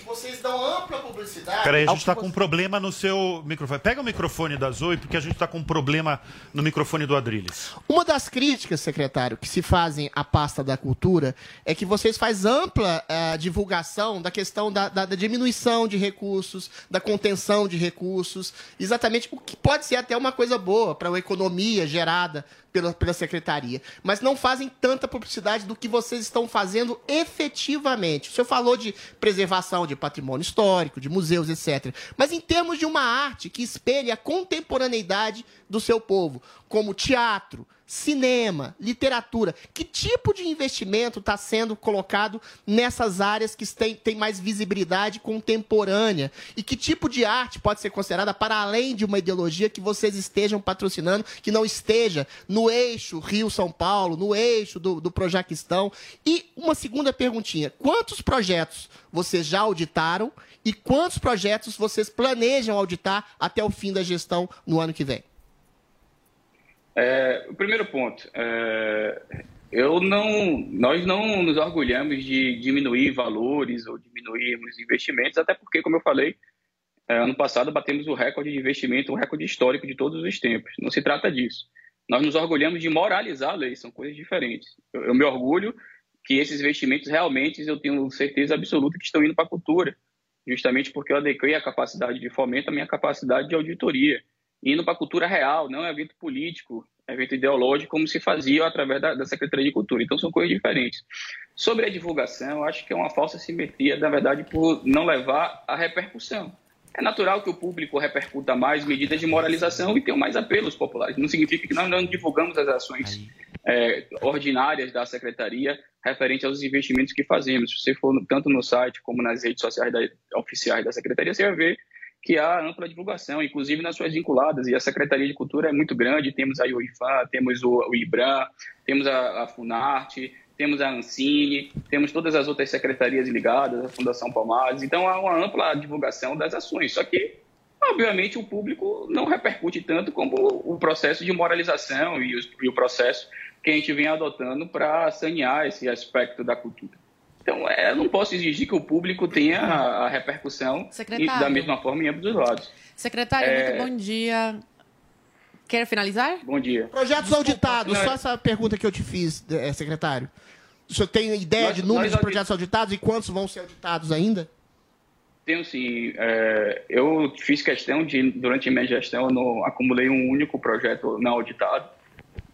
vocês dão ampla publicidade. Peraí, a gente está com um problema no seu microfone. Pega o microfone da Zoe, porque a gente está com um problema no microfone do Adriles. Uma das críticas, secretário, que se fazem à pasta da cultura é que vocês fazem ampla uh, divulgação da questão da, da, da, diminuição de recursos, da contenção de recursos, exatamente o que pode ser até uma coisa boa para a economia gerada pela, pela secretaria, mas não fazem tanta publicidade do que vocês estão fazendo efetivamente. O senhor falou de preservação de patrimônio histórico, de museus, etc. Mas em termos de uma arte que espelhe a contemporaneidade do seu povo, como teatro, cinema, literatura. Que tipo de investimento está sendo colocado nessas áreas que têm, mais visibilidade contemporânea? E que tipo de arte pode ser considerada para além de uma ideologia que vocês estejam patrocinando, que não esteja no eixo Rio-São Paulo, no eixo do, do Projaquistão? E uma segunda perguntinha: quantos projetos vocês já auditaram e quantos projetos vocês planejam auditar até o fim da gestão no ano que vem? É, o primeiro ponto, é, eu não, nós não nos orgulhamos de diminuir valores ou diminuirmos investimentos, até porque, como eu falei, é, ano passado batemos o recorde de investimento, um recorde histórico de todos os tempos. Não se trata disso. Nós nos orgulhamos de moralizar a lei, são coisas diferentes. Eu, eu me orgulho que esses investimentos realmente, eu tenho certeza absoluta que estão indo para a cultura, justamente porque eu adequei a capacidade de fomento, a minha capacidade de auditoria indo para a cultura real, não é evento político, é evento ideológico, como se fazia através da, da, Secretaria de Cultura. Então, são coisas diferentes. Sobre a divulgação, eu acho que é uma falsa simetria, na verdade, por não levar a repercussão. É natural que o público repercuta mais medidas de moralização e tenham mais apelos populares. Não significa que nós não divulgamos as ações é, ordinárias da Secretaria referente aos investimentos que fazemos. Se você for tanto no site como nas redes sociais da, oficiais da Secretaria, você vai ver que há ampla divulgação, inclusive nas suas vinculadas. E a Secretaria de Cultura é muito grande, temos aí o IFAM, temos o, o IBRAM, temos a, a, Funarte, temos a Ancine, temos todas as outras secretarias ligadas, a Fundação Palmares. Então há uma ampla divulgação das ações. Só que, obviamente, o público não repercute tanto como o processo de moralização e e o processo que a gente vem adotando para sanear esse aspecto da cultura. Então, é, eu não posso exigir que o público tenha a, a repercussão e, Secretário. da mesma forma em ambos os lados. Secretário, É. muito bom dia. Quer finalizar? Bom dia. Projetos auditados, Não, só é- essa pergunta que eu te fiz, eh, secretário. O senhor tem ideia Nós- de números de audit- projetos auditados e quantos vão ser auditados ainda? Tenho sim. é, eu fiz questão de, durante a minha gestão, eu não acumulei um único projeto não auditado.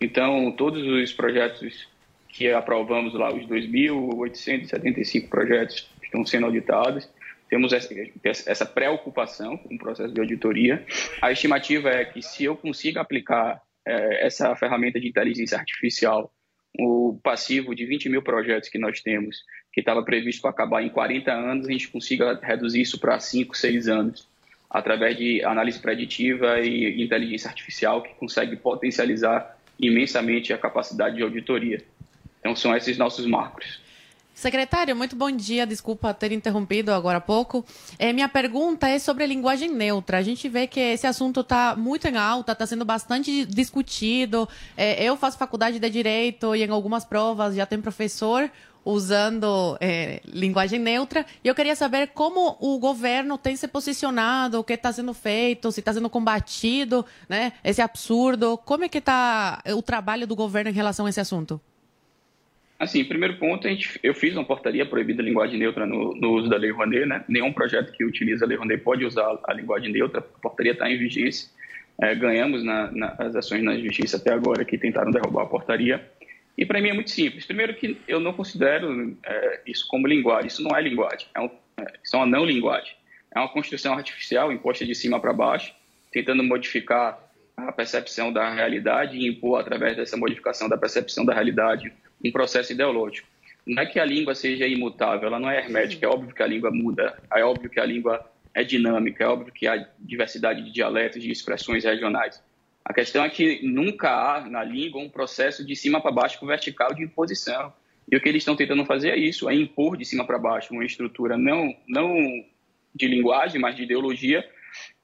Então, todos os projetos que aprovamos lá, os 2.875 projetos que estão sendo auditados, temos essa, preocupação com o processo de auditoria. A estimativa é que se eu consiga aplicar é, essa ferramenta de inteligência artificial, o passivo de 20 mil projetos que nós temos, que estava previsto para acabar em 40 anos, a gente consiga reduzir isso para 5, 6 anos, através de análise preditiva e inteligência artificial, que consegue potencializar imensamente a capacidade de auditoria. Então, são esses nossos marcos. Secretário, muito bom dia. Desculpa ter interrompido agora há pouco. É, minha pergunta é sobre a linguagem neutra. A gente vê que esse assunto está muito em alta, está sendo bastante discutido. É, eu faço faculdade de Direito e em algumas provas já tem professor usando é, linguagem neutra. E eu queria saber como o governo tem se posicionado, o que está sendo feito, se está sendo combatido, né? Esse absurdo. Como é que está o trabalho do governo em relação a esse assunto? Assim, primeiro ponto, a gente, eu fiz uma portaria proibida a linguagem neutra no, no uso da Lei Rouanet, né? Nenhum projeto que utiliza a Lei Rouanet pode usar a linguagem neutra, a portaria está em vigência. É, ganhamos na, nas ações na justiça até agora que tentaram derrubar a portaria. E para mim é muito simples. Primeiro que eu não considero é, isso como linguagem, isso não é linguagem, é, um, é, isso é uma não linguagem. É uma construção artificial imposta de cima para baixo, tentando modificar a percepção da realidade e impor, através dessa modificação da percepção da realidade, um processo ideológico. Não é que a língua seja imutável, ela não é hermética, é óbvio que a língua muda, é óbvio que a língua é dinâmica, é óbvio que há diversidade de dialetos, de expressões regionais. A questão é que nunca há na língua um processo de cima para baixo vertical de imposição. E o que eles estão tentando fazer é isso, é impor de cima para baixo uma estrutura não, não de linguagem, mas de ideologia,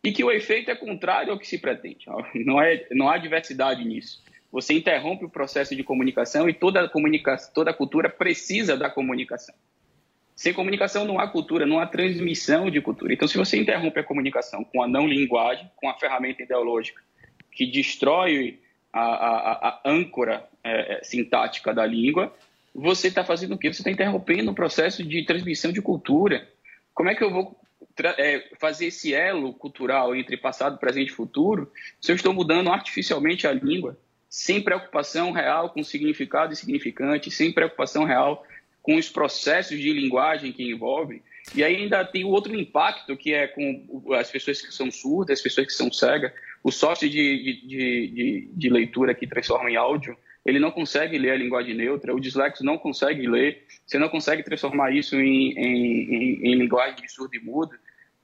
e que o efeito é contrário ao que se pretende. Não, é, não há diversidade nisso. Você interrompe o processo de comunicação e toda a, comunicação, toda a cultura precisa da comunicação. Sem comunicação não há cultura, não há transmissão de cultura. Então, se você interrompe a comunicação com a não linguagem, com a ferramenta ideológica que destrói a, a, a âncora é, sintática da língua, você está fazendo o quê? Você está interrompendo o processo de transmissão de cultura. Como é que eu vou é, fazer esse elo cultural entre passado, presente e futuro se eu estou mudando artificialmente a língua, sem preocupação real com significado e significante, sem preocupação real com os processos de linguagem que envolve? E ainda tem o outro impacto, que é com as pessoas que são surdas, as pessoas que são cegas, o software de, de, de, de, leitura que transforma em áudio, ele não consegue ler a linguagem neutra, o dislexo não consegue ler, você não consegue transformar isso em, em, em, em linguagem de surdo e mudo.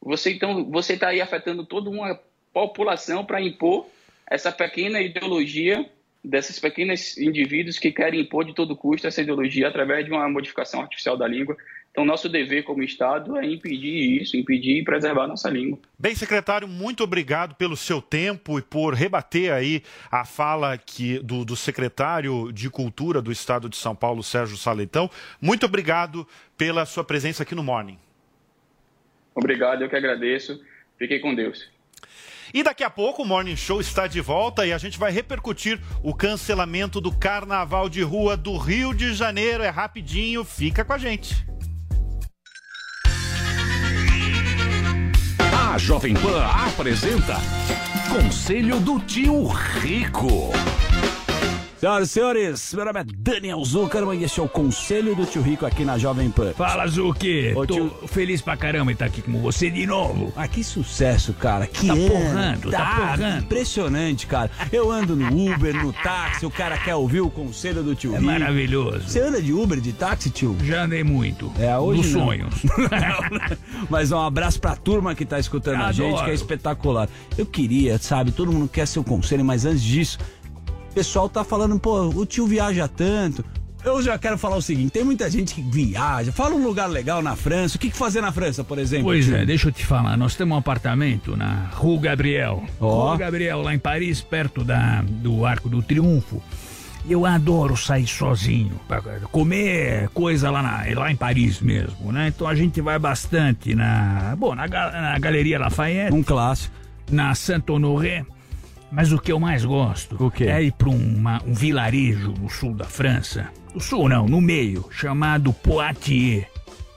Você então você está aí afetando toda uma população para impor essa pequena ideologia desses pequenos indivíduos que querem impor de todo custo essa ideologia através de uma modificação artificial da língua. Então, nosso dever como Estado é impedir isso, impedir e preservar a nossa língua. Bem, secretário, muito obrigado pelo seu tempo e por rebater aí a fala que, do, do secretário de Cultura do Estado de São Paulo, Sérgio Saleitão. Muito obrigado pela sua presença aqui no Morning. Obrigado, eu que agradeço. Fiquem com Deus. E daqui a pouco o Morning Show está de volta e a gente vai repercutir o cancelamento do Carnaval de Rua do Rio de Janeiro. É rapidinho, fica com a gente. A Jovem Pan apresenta Conselho do Tio Rico. Senhoras e senhores, meu nome é Daniel Zuckerman e este é o Conselho do Tio Rico aqui na Jovem Pan. Fala, Zuki. Ô, Tô tio- feliz pra caramba em estar aqui com você de novo. Ah, que sucesso, cara. Que Tá ano. porrando, tá porrando. Impressionante, cara. Eu ando no Uber, no táxi, o cara quer ouvir o Conselho do Tio É Rico. maravilhoso. Você anda de Uber, de táxi, tio? Já andei muito. É, hoje Dos não. sonhos. Mas um abraço pra turma que tá escutando a Adoro. gente, que é espetacular. Eu queria, sabe, todo mundo quer seu conselho, mas antes disso, o pessoal tá falando, pô, o tio viaja tanto. Eu já quero falar o seguinte: tem muita gente que viaja. Fala um lugar legal na França. O que, que fazer na França, por exemplo? Pois tio? é, deixa eu te falar. Nós temos um apartamento na Rue Gabriel. Ó. Rue Gabriel, lá em Paris, perto da, do Arco do Triunfo. Eu adoro sair sozinho, pra comer coisa lá, na- lá em Paris mesmo, né? Então a gente vai bastante na. Bom, na, na Galeria Lafayette. Um clássico. Na Saint-Honoré. Mas o que eu mais gosto é ir para um vilarejo no sul da França. No sul não, no meio, chamado Poitiers.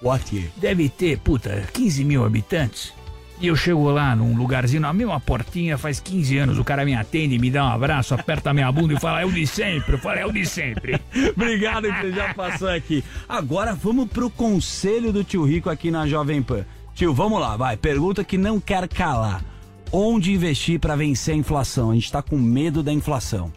Poitiers. Deve ter, puta, 15 mil habitantes. E eu chego lá num lugarzinho, na mesma portinha, faz 15 anos, o cara me atende, me dá um abraço, aperta minha bunda e fala, é o de sempre. Eu falo, é o de sempre. Obrigado que você já passou aqui. Agora vamos pro conselho do tio Rico aqui na Jovem Pan. Tio, vamos lá, vai. Pergunta que não quer calar. Onde investir para vencer a inflação? A gente tá com medo da inflação.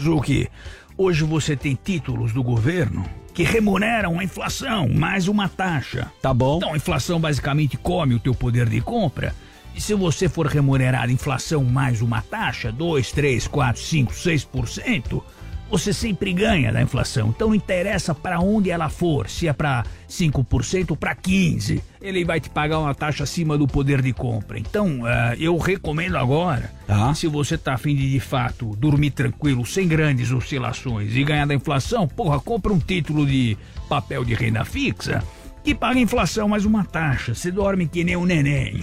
Zuki, hoje você tem títulos do governo que remuneram a inflação mais uma taxa. Tá bom. Então a inflação basicamente come o teu poder de compra. E se você for remunerar a inflação mais uma taxa, 2, 3, 4, 5, 6%, você sempre ganha da inflação. Então não interessa para onde ela for, se é para 5% ou para 15%, ele vai te pagar uma taxa acima do poder de compra. Então ah, eu recomendo agora, se você tá afim de de fato dormir tranquilo, sem grandes oscilações e ganhar da inflação, porra, compra um título de papel de renda fixa que paga inflação mais uma taxa. Você dorme que nem um neném.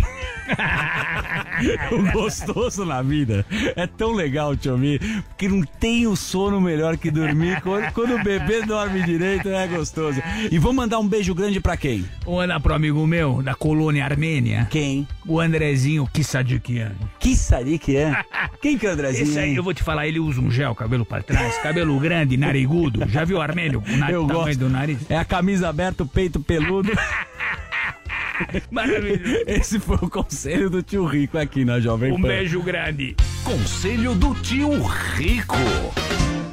o gostoso na vida é tão legal, tio Mi, porque não tem o sono melhor que dormir. Quando, quando o bebê dorme direito, é gostoso. E vou mandar um beijo grande pra quem? Vou mandar pro amigo meu da colônia armênia. Quem? O Andrezinho Kissadikian. Kissadikian? Quem que é o Andrezinho? Esse aí, eu vou te falar, ele usa um gel, cabelo pra trás, cabelo grande, narigudo. Já viu o armênio? O Eu tamanho gosto. do nariz? É a camisa aberta, o peito peludo. Maravilha. Esse foi o conselho do tio Rico aqui na Jovem Um Pan. beijo grande. Conselho do tio Rico.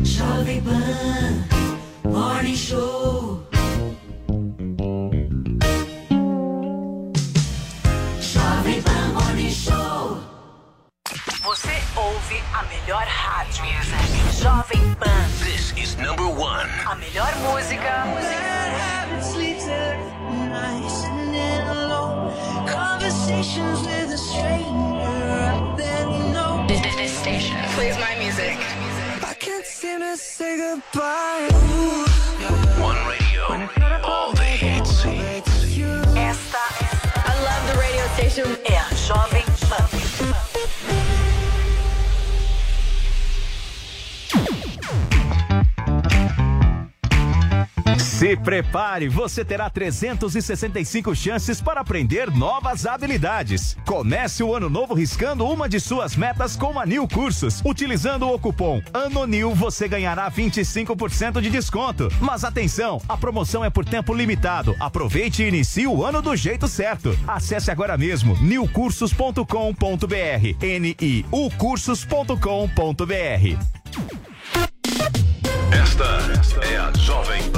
Jovem Pan, Morning Show. Você ouve a melhor rádio. Jovem Pan. This is number one. A melhor música. Conversations with a stranger I barely. This station plays my music. I can't seem to say goodbye. One radio. All the hits. Esta I love the radio station. É Se prepare, você terá 365 chances para aprender novas habilidades. Comece o ano novo riscando uma de suas metas com a Nil Cursos. Utilizando o cupom ANONIL, você ganhará 25% de desconto. Mas atenção, a promoção é por tempo limitado. Aproveite e inicie o ano do jeito certo. Acesse agora mesmo nilcursos.com.br. N-I-U cursos.com.br. Esta é a Jovem Pan.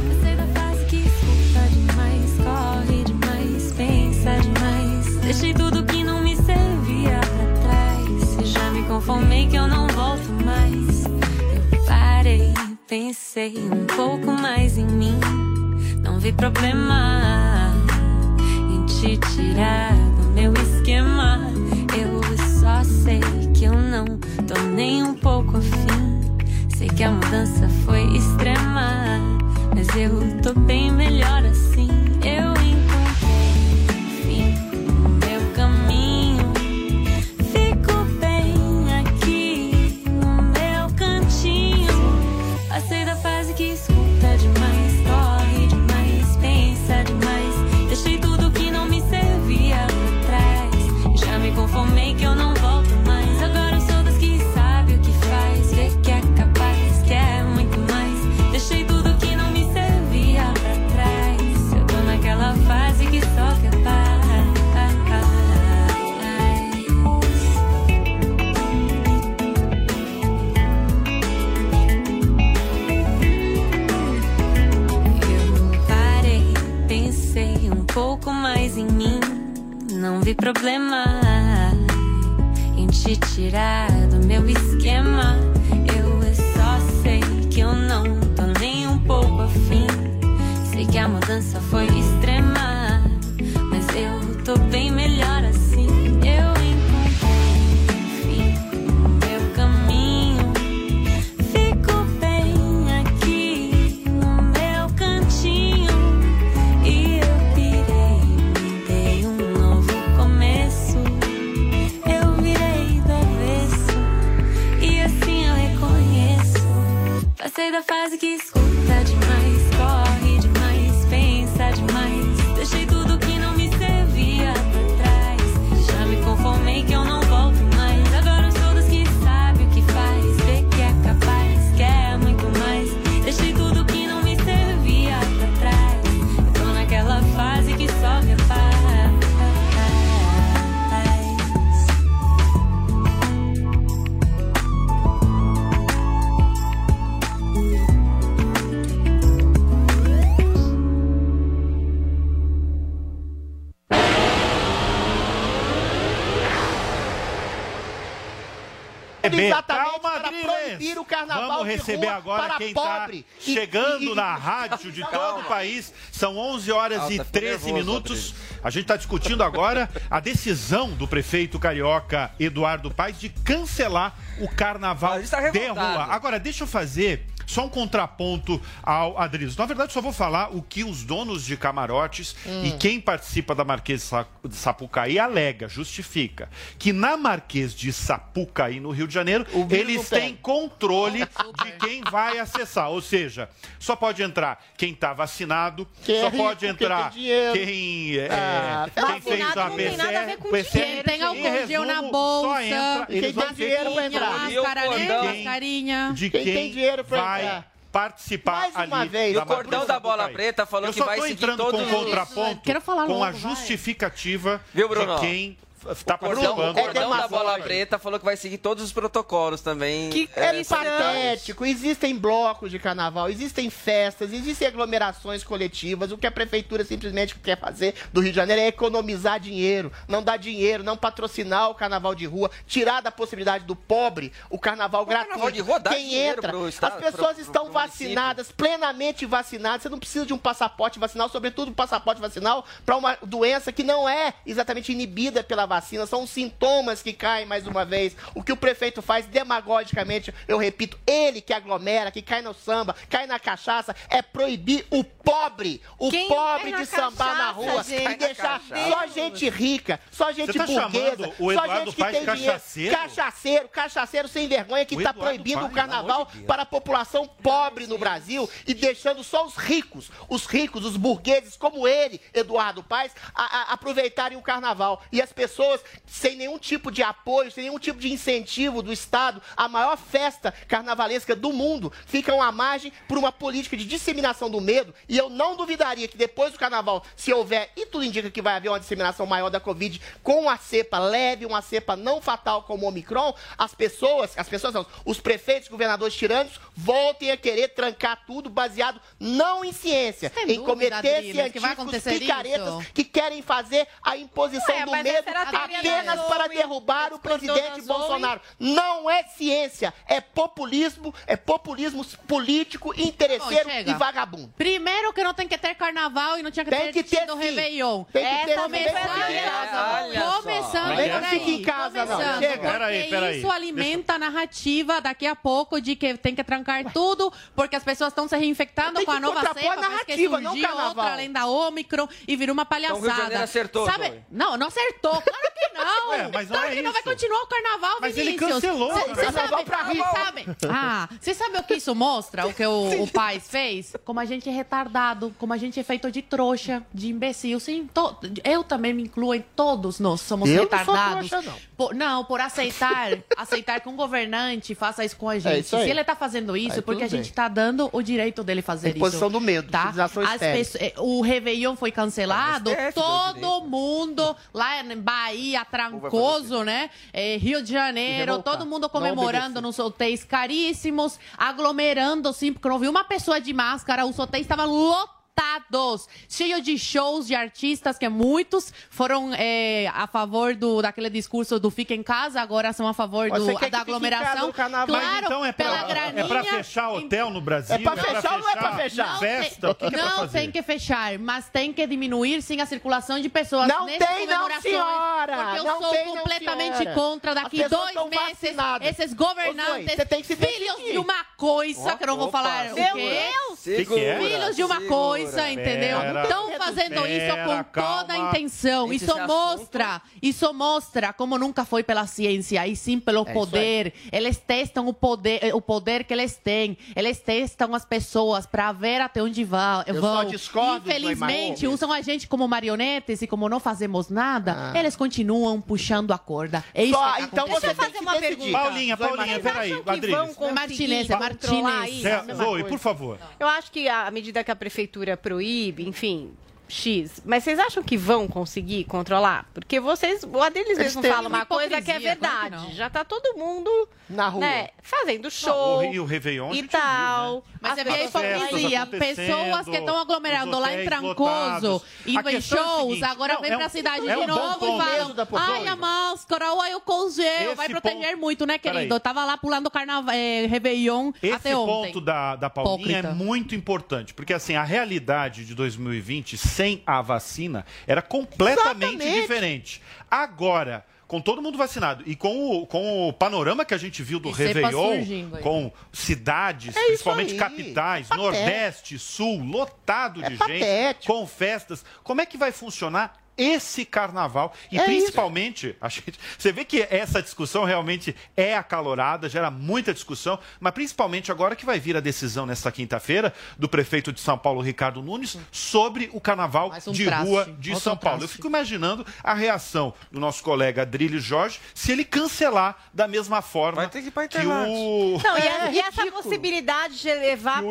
Deixei tudo que não me servia pra trás. Já me conformei que eu não volto mais. Eu parei, pensei um pouco mais em mim. Não vi problema. te tirar do meu esquema. Eu só sei que eu não tô nem um pouco afim. Sei que a mudança foi extrema, mas eu tô bem melhor assim. Problema em te tirar fase Exatamente Calma, para Adriles. proibir o carnaval Vamos de receber rua agora para quem está pobre. E- chegando e- e- na rádio de todo o país. São 11 horas Calma, e tá ficando 13 nervoso, minutos. A gente está discutindo agora a decisão do prefeito carioca Eduardo Paes de cancelar o carnaval tá de rua. Agora, deixa eu fazer só um contraponto ao Adriles. Na verdade, só vou falar o que os donos de camarotes Hum. e quem participa da Marquês de Sa- de Sapucaí alega, justifica, que na Marquês de Sapucaí, no Rio de Janeiro, eles têm controle de quem vai acessar. Ou seja, só pode entrar quem está vacinado, Quem é só rico, pode quem entrar dinheiro. quem, é, Ah, quem fez a não tem nada a ver PCR. dinheiro, Tem em álcool gel na bolsa. Só entra, quem tem dinheiro vai que entrar. Máscara, cordão? Mascarinha. de Quem quem, tem dinheiro pra vai entrar. participar Mais uma ali vez. O cordão da bola preta falou Eu que só vai tô seguir entrando todos com os- contraponto Quero falar com a logo, vai. justificativa Viu, Bruno? de quem está O cordão, participando. o cordão da bola preta falou que vai seguir todos os protocolos também. Que É nesse- patético. Existem blocos de carnaval, existem festas, existem aglomerações coletivas. O que a prefeitura simplesmente quer fazer do Rio de Janeiro é economizar dinheiro, não dar dinheiro, não patrocinar o carnaval de rua, tirar da possibilidade do pobre o carnaval gratuito. carnaval de rua dá Quem entra, pro estado- as pessoas pro- estão pro município. vacinadas, plenamente vacinadas. Você não precisa de um passaporte vacinal, sobretudo um passaporte vacinal para uma doença que não é exatamente inibida pela vacina. São os sintomas que caem mais uma vez. O que o prefeito faz demagogicamente, eu repito, ele que aglomera, que cai no samba, cai na cachaça, é proibir o pobre, o Quem pobre de na sambar na cachaça, rua gente? e deixar na só gente rica, só gente tá burguesa, só gente que tem de dinheiro. cachaceiro? Cachaceiro, cachaceiro sem vergonha que está proibindo o carnaval para a população pobre no Brasil e deixando só os ricos, os ricos, os burgueses como ele, Eduardo Paes, a- a- aproveitarem o carnaval. E as pessoas, sem nenhum tipo de apoio, sem nenhum tipo de incentivo do Estado, a maior festa carnavalesca do mundo, ficam à margem por uma política de disseminação do medo. E eu não duvidaria que depois do carnaval, se houver, e tudo indica que vai haver uma disseminação maior da Covid com uma cepa leve, uma cepa não fatal como o Omicron, as pessoas, as pessoas não, os prefeitos, governadores tirânicos, voltem a querer trancar tudo baseado não em ciência, em dúvida, cometer que vai científicos acontecer picaretas isso? que querem fazer a imposição Ué, do medo apenas para derrubar o presidente Bolsonaro. Não é ciência, é populismo, é populismo político, interesseiro Bom, e vagabundo. Primeiro que não tem que ter carnaval e não tinha que Tem ter que ter, sim. Réveillon. Tem que ter começando, Réveillon. começando, Olha só. peraí, Não fique em casa, não. Chega. Peraí, peraí. isso alimenta a narrativa daqui a pouco de que tem que trancar tudo, porque as pessoas estão se reinfectando com a nova cepa, a parece que narrativa, não surgiu carnaval. outra além da Ômicron e virou uma palhaçada. Então, o Rio de Janeiro acertou, Sabe? Não, não acertou, claro que não. Ué, mas não claro é que não vai continuar o carnaval, Mas ele Vinícius. cancelou Cê- o cê carnaval sabe- pra sabe- Ah, você sabe o que isso mostra? O que o, o Paz fez? Como a gente é retardado, como a gente é feito de trouxa, de imbecil. Sim, to- eu também me incluo em todos nós somos Eu não retardados. trouxa, não. Por- não, por aceitar, aceitar que um governante faça isso com a gente. isso aí. Se ele tá fazendo isso, Aí porque a gente bem. tá dando o direito dele fazer Em isso. posição do medo, tá? As pessoas- eh, o Réveillon foi cancelado, STF todo mundo lá em Bahia, Trancoso, né? Rio de Janeiro, todo mundo não comemorando nos hotéis caríssimos, aglomerando, sim, porque não vi uma pessoa de máscara, os hotéis estavam lotados, cheio de shows de artistas que muitos foram eh, a favor do daquele discurso do fica em casa, agora são a favor do, da aglomeração. carnaval? Claro, então é pela pra, graninha. é pra fechar hotel no Brasil? É pra fechar ou não é pra fechar? Festa? O que, que é pra não fazer? tem que fechar, mas tem que diminuir sim a circulação de pessoas. Não nessas tem, não, comemorações, senhora! Porque eu Não sou tem, não, completamente senhora! contra. Daqui dois meses, vacinadas. esses Ô, governantes, Zoe, você tem que se filhos de uma coisa, que eu não vou Opa, falar o Meu quê? Deus! É? Filhos de uma Segura. Coisa, entendeu? Pera, Estão fazendo isso com toda a intenção. Isso esse mostra, isso mostra como nunca foi pela ciência, e sim pelo É poder. Eles testam o poder, o poder que eles têm. Eles testam as pessoas para ver até onde vão. Eu vão. só discordo, Infelizmente, usam a gente como marionetes e como não fazemos nada, eles continuam puxando a corda. É isso Só- que tá então você acontecendo. tem fazer uma pergunta. Paulinha, Paulinha, peraí, Martinez, é Martinez. É, Zoe, por favor. Eu acho que à medida que a prefeitura proíbe, enfim, X. Mas vocês acham que vão conseguir controlar? Porque vocês, o Adriles Eles mesmo fala uma uma coisa que é claro que verdade. não. Já tá todo mundo Na rua. né, fazendo Não, show o Rio Réveillon e gente viu, tal. né? Mas a pessoas- hipocrisia. Pessoas que estão aglomerando lá em Trancoso, indo em é o shows, seguinte, agora não, vem é pra um- cidade é de um novo e falam: ai, a máscara, ai, o congel. Vai Esse proteger ponto- muito, né, querido? Eu tava lá pulando carnaval, é, Réveillon Esse até ontem. ponto da, da Paulinha Hipócrita. é muito importante, porque assim, a realidade de 2020 sem a vacina era completamente Exatamente. diferente. Agora, com todo mundo vacinado e com o, com o panorama que a gente viu do E Réveillon, com cidades, É principalmente capitais, É. Nordeste, Sul, lotado É de gente, patético. com festas, como é que vai funcionar esse carnaval e É principalmente a gente, você vê que essa discussão realmente é acalorada, gera muita discussão, mas principalmente agora que vai vir a decisão nesta quinta-feira do prefeito de São Paulo Ricardo Nunes sobre o carnaval um de traste, rua de outro São Paulo. Eu traste. fico imaginando a reação do nosso colega Adrilho Jorge se ele cancelar da mesma forma Vai ter que ir pra que o Não, e, É, a- e essa possibilidade de levar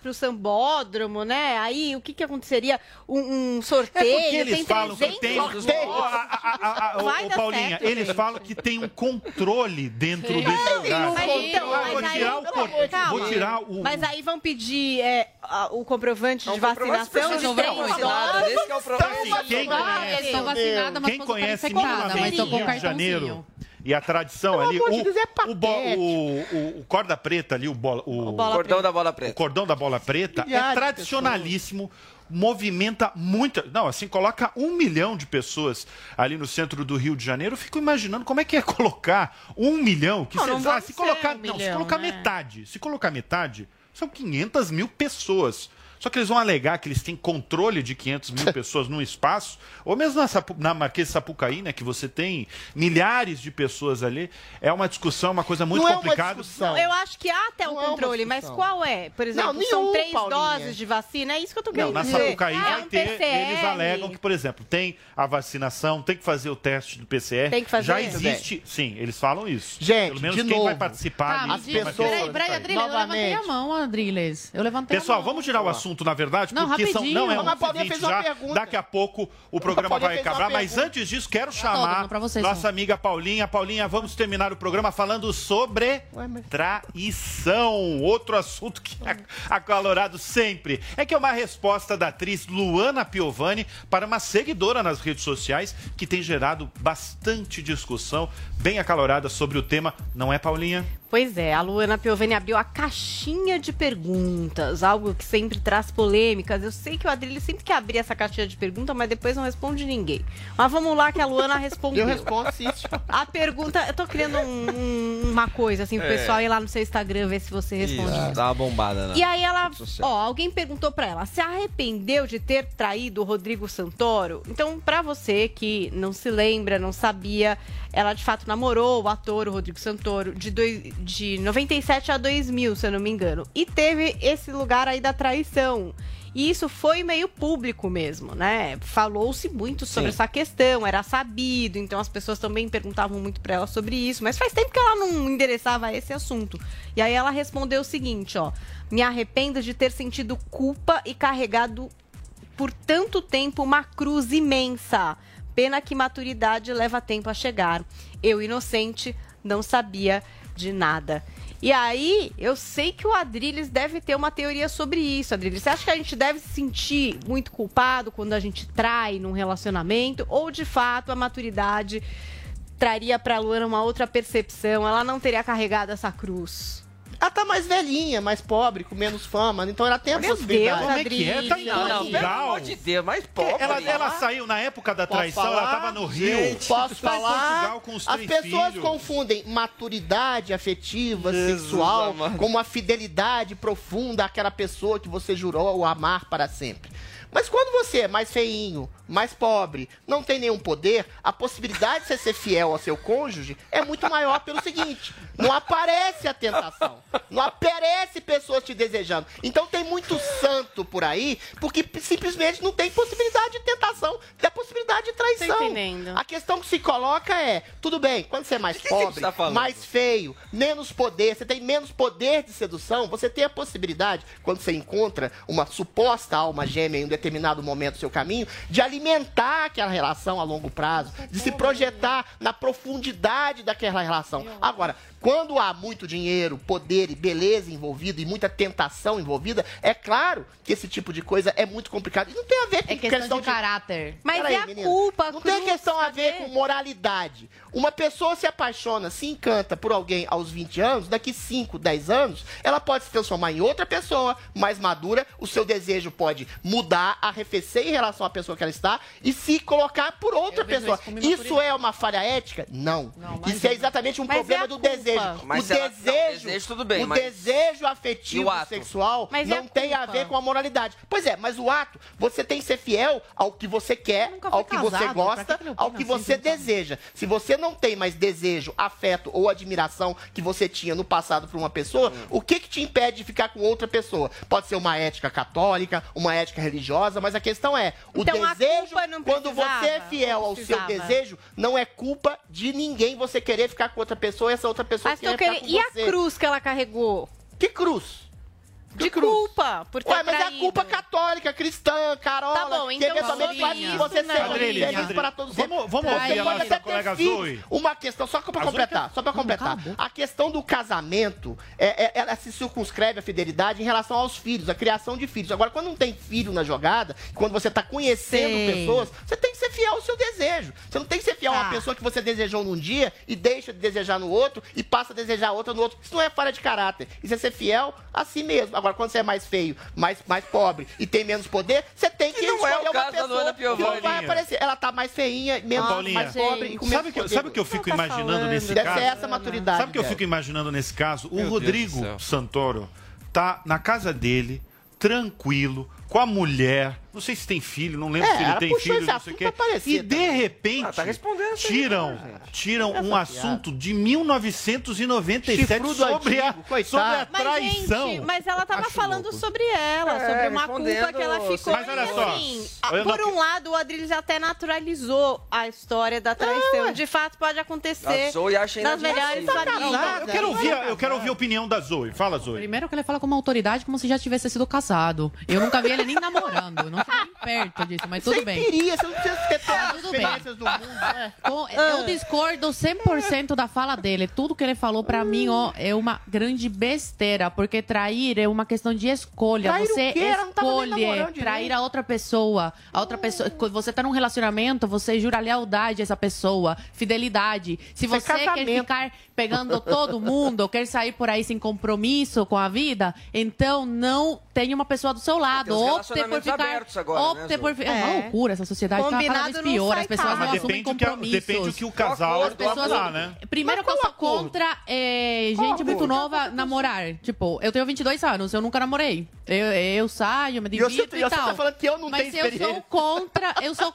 para o sambódromo, né? Aí o que que aconteceria? Um, um sorteio, Porque eles falam que 300 tem. a- a- a- dar Paulinha, certo, eles gente. falam que tem um controle dentro desse lugar. Mas então, mas vou aí- tirar o por- calma. vou tirar o. Mas aí vão pedir é, o comprovante Não, de o vacinação de de três vacinada, doses. esse que é o problema. Assim, quem conhece, quem estar conhece mas com Rio de Janeiro e a tradição Pelo ali, amor de o, Deus, é o, bo- o- o- o corda preta ali, o, bola, o, bola Cordão da bola o preta. cordão da bola preta Milhares é de tradicionalíssimo, movimenta muita. Não, assim, coloca um milhão de pessoas ali no centro do Rio de Janeiro. Eu fico imaginando como é que é colocar um milhão. Que Não, não cês- vão ah, se colocar, um não, se milhão, colocar né? metade, se colocar metade, são 500 mil pessoas. Só que eles vão alegar que eles têm controle de 500 mil pessoas num espaço, ou mesmo na, Sapu- na Marquês de Sapucaí, né, que você tem milhares de pessoas ali. É uma discussão, uma coisa muito Não é uma complicada. discussão. Não, eu acho que há até um Não é uma controle, mas discussão. qual é? Por exemplo, Não, são nenhum, três Paulinha. doses de vacina, é isso que eu tô Não, querendo na dizer. Sapucaí é vai um ter. PCR. Eles alegam que, por exemplo, tem a vacinação, tem que fazer o teste do PCR. Tem que fazer? Já existe. Sim, eles falam isso. Gente, Pelo menos de quem vai novo. participar Tá, ali me as diz, vai ter pessoas- peraí, peraí, aí. Adriles, eu levantei a mão, Adriles. Eu levantei a Pessoal, vamos tirar o assunto assunto, na verdade, Não, porque são. Não, é Mas a 11 Paulinha fez uma já. pergunta. Daqui a pouco o programa vai acabar, mas antes disso, quero Todo chamar vocês, nossa só. amiga Paulinha. Paulinha, vamos terminar o programa falando sobre traição. Outro assunto que é acalorado sempre. É que é uma resposta da atriz Luana Piovani para uma seguidora nas redes sociais que tem gerado bastante discussão, bem acalorada sobre o tema. Não é, Paulinha? Pois é, a Luana Piovani abriu a caixinha de perguntas, algo que sempre traz polêmicas. Eu sei que o Adrilho sempre quer abrir essa caixinha de perguntas, mas depois não responde ninguém. Mas vamos lá que a Luana respondeu. Eu respondo, sim. A pergunta, eu tô criando um- um- uma coisa assim pro É. pessoal ir lá no seu Instagram ver se você responde. Isso, dá uma bombada, né? E aí ela, ó, alguém perguntou pra ela, se arrependeu de ter traído o Rodrigo Santoro? Então, pra você que não se lembra, não sabia, ela de fato namorou o ator o Rodrigo Santoro de, dois, de 97 a 2000, se eu não me engano. E teve esse lugar aí da traição. E isso foi meio público mesmo, né? Falou-se muito sobre Sim. essa questão, era sabido, então as pessoas também perguntavam muito pra ela sobre isso, mas faz tempo que ela não endereçava a esse assunto. E aí ela respondeu o seguinte, ó: "Me arrependo de ter sentido culpa e carregado por tanto tempo uma cruz imensa. Pena que maturidade leva tempo a chegar. Eu inocente não sabia de nada." E aí, eu sei que o Adrilles deve ter uma teoria sobre isso, Adrilles. Você acha que a gente deve se sentir muito culpado quando a gente trai num relacionamento? Ou, de fato, a maturidade traria pra Luana uma outra percepção? Ela não teria carregado essa cruz? Ela tá mais velhinha, mais pobre, com menos fama, então ela tem a Meu possibilidade. Deus, Como é que é? Tá em Não, não, pelo Portugal. amor de Deus, mas pobre. Ela, ela saiu na época da traição, falar? ela tava no Rio. Gente, posso Tá falar? Portugal com os As pessoas filhos. confundem maturidade afetiva, Jesus sexual, amado. com uma fidelidade profunda àquela pessoa que você jurou amar para sempre. Mas quando você é mais feinho, mais pobre, não tem nenhum poder, a possibilidade de você ser fiel ao seu cônjuge é muito maior pelo seguinte: não aparece a tentação, não aparece pessoas te desejando. Então tem muito santo por aí, porque simplesmente não tem possibilidade de tentação, tem a possibilidade de traição. Tô entendendo. A questão que se coloca é: tudo bem, quando você é mais pobre, tá mais feio, menos poder, você tem menos poder de sedução, você tem a possibilidade, quando você encontra uma suposta alma gêmea em um determinado momento do seu caminho, de alimentar aquela relação a longo prazo, de se projetar na profundidade daquela relação. Agora, quando há muito dinheiro, poder e beleza envolvido e muita tentação envolvida, é claro que esse tipo de coisa é muito complicado. E não tem a ver com É questão de caráter. Mas Peraí, é a menina. culpa, Não cruz, tem questão a ver com moralidade. Uma pessoa se apaixona, se encanta por alguém aos 20 anos, daqui 5, 10 anos, ela pode se transformar em outra pessoa mais madura, o seu desejo pode mudar, arrefecer em relação à pessoa que ela está e se colocar por outra pessoa. isso Isso, é uma falha ética? Não. Não, isso é é. exatamente um problema é do culpa. desejo. Mas o se ela- não, desejo, desejo tudo bem, o mas- desejo afetivo sexual Mas não a tem a ver com a moralidade. Pois é, mas o ato, você tem que ser fiel ao que você quer, ao que você gosta, que ao que você gente? deseja. Se você não tem mais desejo, afeto ou admiração que você tinha no passado por uma pessoa, Hum. o que que te impede de ficar com outra pessoa? Pode ser uma ética católica, uma ética religiosa, mas a questão é, o Então, desejo, quando você é fiel ao seu desejo, não é culpa de ninguém você querer ficar com outra pessoa e essa outra pessoa Mas tô querendo... E a cruz que ela carregou? Que cruz? De culpa, por ter Ué, mas é a traído. culpa católica, cristã, carola, Tá bom, que então eventualmente faz sobre com que isso, você não. Adriane, feliz para todos vamos- vamos ouvir a nossa colega. Zoe. Uma questão, só pra A Zoe completar, só pra completar. A questão do casamento, é, é- ela se circunscreve a fidelidade em relação aos filhos, a criação de filhos. Agora, quando não tem filho na jogada, quando você tá conhecendo Sei. pessoas, você tem que ser fiel ao seu desejo. Você não tem que ser fiel a uma Tá. pessoa que você desejou num dia e deixa de desejar no outro e passa a desejar outra no outro. Isso não é falha de caráter. Isso é ser fiel a si mesmo. Agora, quando você é mais feio, mais, mais pobre e tem menos poder, você tem que, Que não é o escolher uma caso da pessoa Luana que não vai aparecer. Ela tá mais feinha, menos, Paulinha, mais pobre e com menos Sabe o que, poder. sabe o que eu fico tá imaginando falando. nesse Deve caso? ser essa maturidade. Sabe o que eu fico imaginando nesse caso? O Meu Rodrigo. Santoro tá na casa dele, tranquilo, com a mulher, Não sei se tem filho, não lembro É, se ele tem filho, não sei o quê. aparecer E de repente, Ah, tá respondendo isso aí, tiram, né, tiram um assunto de 1997 Chifrudo sobre a, antigo, coitado. sobre a Mas, traição. gente, mas ela tava falando sobre ela, É, sobre uma culpa que ela ficou. Mas olha só, assim, a- por um lado, o Adriles até naturalizou a história da traição. De fato, pode acontecer A Zoe acha nas melhores inadmissível. famílias. Eu quero ouvir, eu quero ouvir a opinião da Zoe. Fala, Zoe. Primeiro que ele fala como autoridade, como se já tivesse sido casado. Eu nunca vi ele nem namorando. Não cheguei nem perto disso, mas tudo Você bem. queria, você não precisa ter todas as experiências do mundo. né? Com- Ah. Eu discordo 100% da fala dele. Tudo que ele falou pra mim, ó, é uma grande besteira, porque trair é uma questão de escolha. Trair você escolhe trair a outra pessoa. A outra pessoa, quando você tá num relacionamento, você jura lealdade a essa pessoa, fidelidade. Se é você quer ficar pegando todo mundo, quer sair por aí sem compromisso com a vida, então não tenha uma pessoa do seu lado. Tem Opte por ficar, abertos agora, né, por Zoe? fi- é uma É. loucura essa sociedade tá cada Combinado vez não pior, as pessoas não Mas assumem depende do que a- compromissos. depende do que o casal As pessoas- lá, né? Primeiro que eu sou contra é, gente muito nova namorar. Tipo, eu tenho 22 anos, eu nunca namorei. Eu, eu saio, me E você- e você tal. tá falando que eu não Mas tenho eu sou contra, eu sou...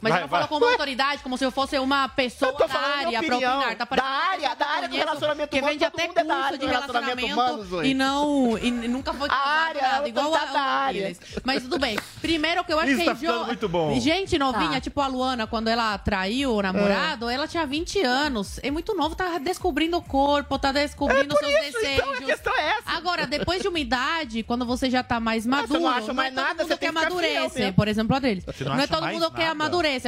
Mas Vai, eu não falo vai. como autoridade, como se eu fosse uma pessoa Eu tô da área pra opinar. Tá Da área, da que área do relacionamento que humano, vende até mundo é da área curso do de relacionamento relacionamento e não e nunca foi casado, área, nada, igual tá a, da área. eles. Mas tudo bem. Primeiro que eu acho Isso que tá é jo- muito bom. Gente novinha, Tá. tipo a Luana, quando ela traiu o namorado, ela tinha 20 anos. É muito novo, tá descobrindo o corpo, tá descobrindo É seus isso, desejos. então, a questão é essa. Agora, depois de uma idade, quando você já tá mais maduro, não acha mais é todo nada, mundo você que que amadurece. mesmo. Por exemplo, a deles. Não Não, é todo mundo que nada?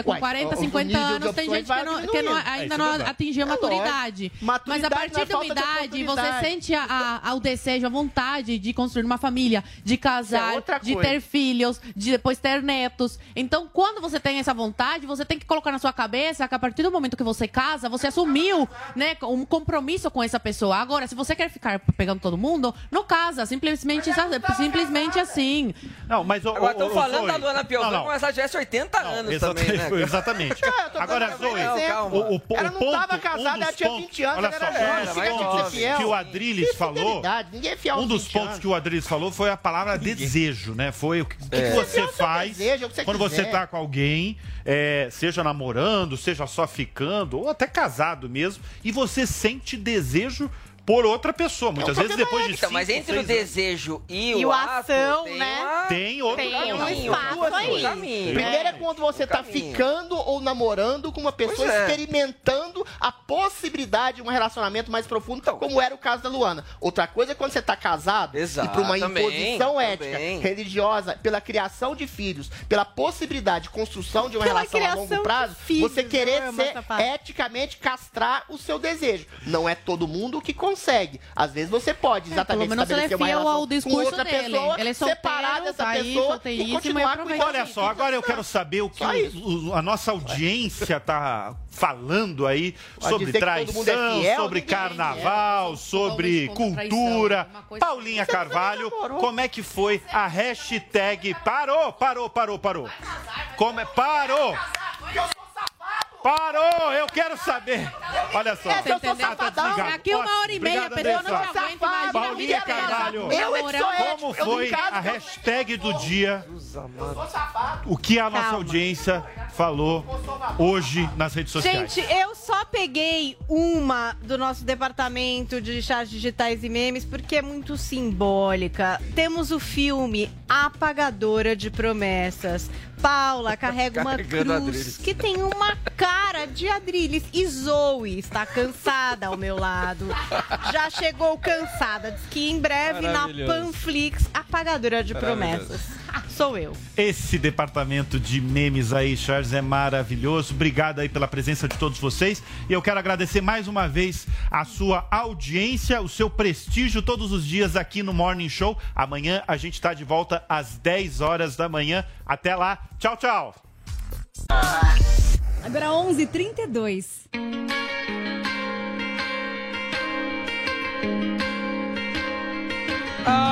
Com Uai, 40, o- o 50 nível de anos, tem gente que não, que não. É, ainda não é verdade. atingiu a É lógico. maturidade. Mas a Maturidade partir não é de uma falta de idade, você sente a, a- o desejo, a vontade de construir uma família, de é casar, outra de ter filhos, de depois ter netos. Então, quando você tem essa vontade, você tem que colocar na sua cabeça que a partir do momento que você casa, você assumiu né, um compromisso com essa pessoa. Agora, se você quer ficar pegando todo mundo, não casa. Simplesmente, simplesmente assim. Não, mas o, Agora estão o falando da Luana Piovani Não, não. se ela tivesse 80 anos Exatamente, também, né? exatamente. É, Agora, um Zoe, o, o, o Ela não ponto, tava um casada, dos ela tinha pontos- 20 anos, olha só, era um dos jovem, pontos que o Adriles falou, é um dos 20 pontos anos. que o Adriles falou foi a palavra desejo, né? Foi o que, É. você faz é que você quando quiser. você tá com alguém, é, seja namorando, seja só ficando, ou até casado mesmo, e você sente desejo por outra pessoa. Muitas É vezes depois de Então, cinco, mas entre o desejo e, E o ato, ação, tem né? uma- Tem outro Tem um caminho. espaço Duas aí. Caminho. Primeiro é É. quando você tá caminho. ficando ou namorando com uma pessoa Pois é. experimentando a possibilidade de um relacionamento mais profundo, como era o caso da Luana. Outra coisa é quando você tá casado Exato, e por uma também, imposição ética, também. religiosa, pela criação de filhos, pela possibilidade de construção de uma Pela relação a longo prazo, filhos, você querer ser eticamente castrar o seu desejo. Não é todo mundo que consegue. Às vezes você pode É, pelo exatamente menos é estabelecer uma relação ao discurso com outra dele. pessoa, Ele é separar dessa tá aí, pessoa e continuar com. Olha só, agora eu quero saber o que o- a nossa audiência tá falando aí Vai sobre é traição, fiel? sobre Ninguém é carnaval, sobre traição, cultura. Paulinha Carvalho, como é que foi a hashtag? Parou, parou, parou, parou. Como é? Parou! Parou! Eu quero saber! Olha só. Eu sou Ah, tá safadão. Aqui uma hora e meia, a pessoa Andressa. não te aguenta, Paulinha. Carvalho. Eu é que sou Namorando. ético. Como Eu foi a eu- hashtag do dia? O que a nossa Calma. audiência falou hoje nas redes sociais? Gente, eu só peguei uma do nosso departamento de chats digitais e memes porque é muito simbólica. Temos o filme Apagadora de Promessas. Paula carrega uma cruz que tem uma cara de Adriles. E Zoe está cansada ao meu lado. Já chegou cansada. Diz que em breve na. Panflix, Apagadora de Promessas. Sou eu. Esse departamento de memes aí, Charles, é maravilhoso. Obrigado aí pela presença de todos vocês. E eu quero agradecer mais uma vez a sua audiência, o seu prestígio todos os dias aqui no Morning Show. Amanhã a gente está de volta às 10 horas da manhã. Até lá. Tchau, tchau. Agora 11:32. Ah.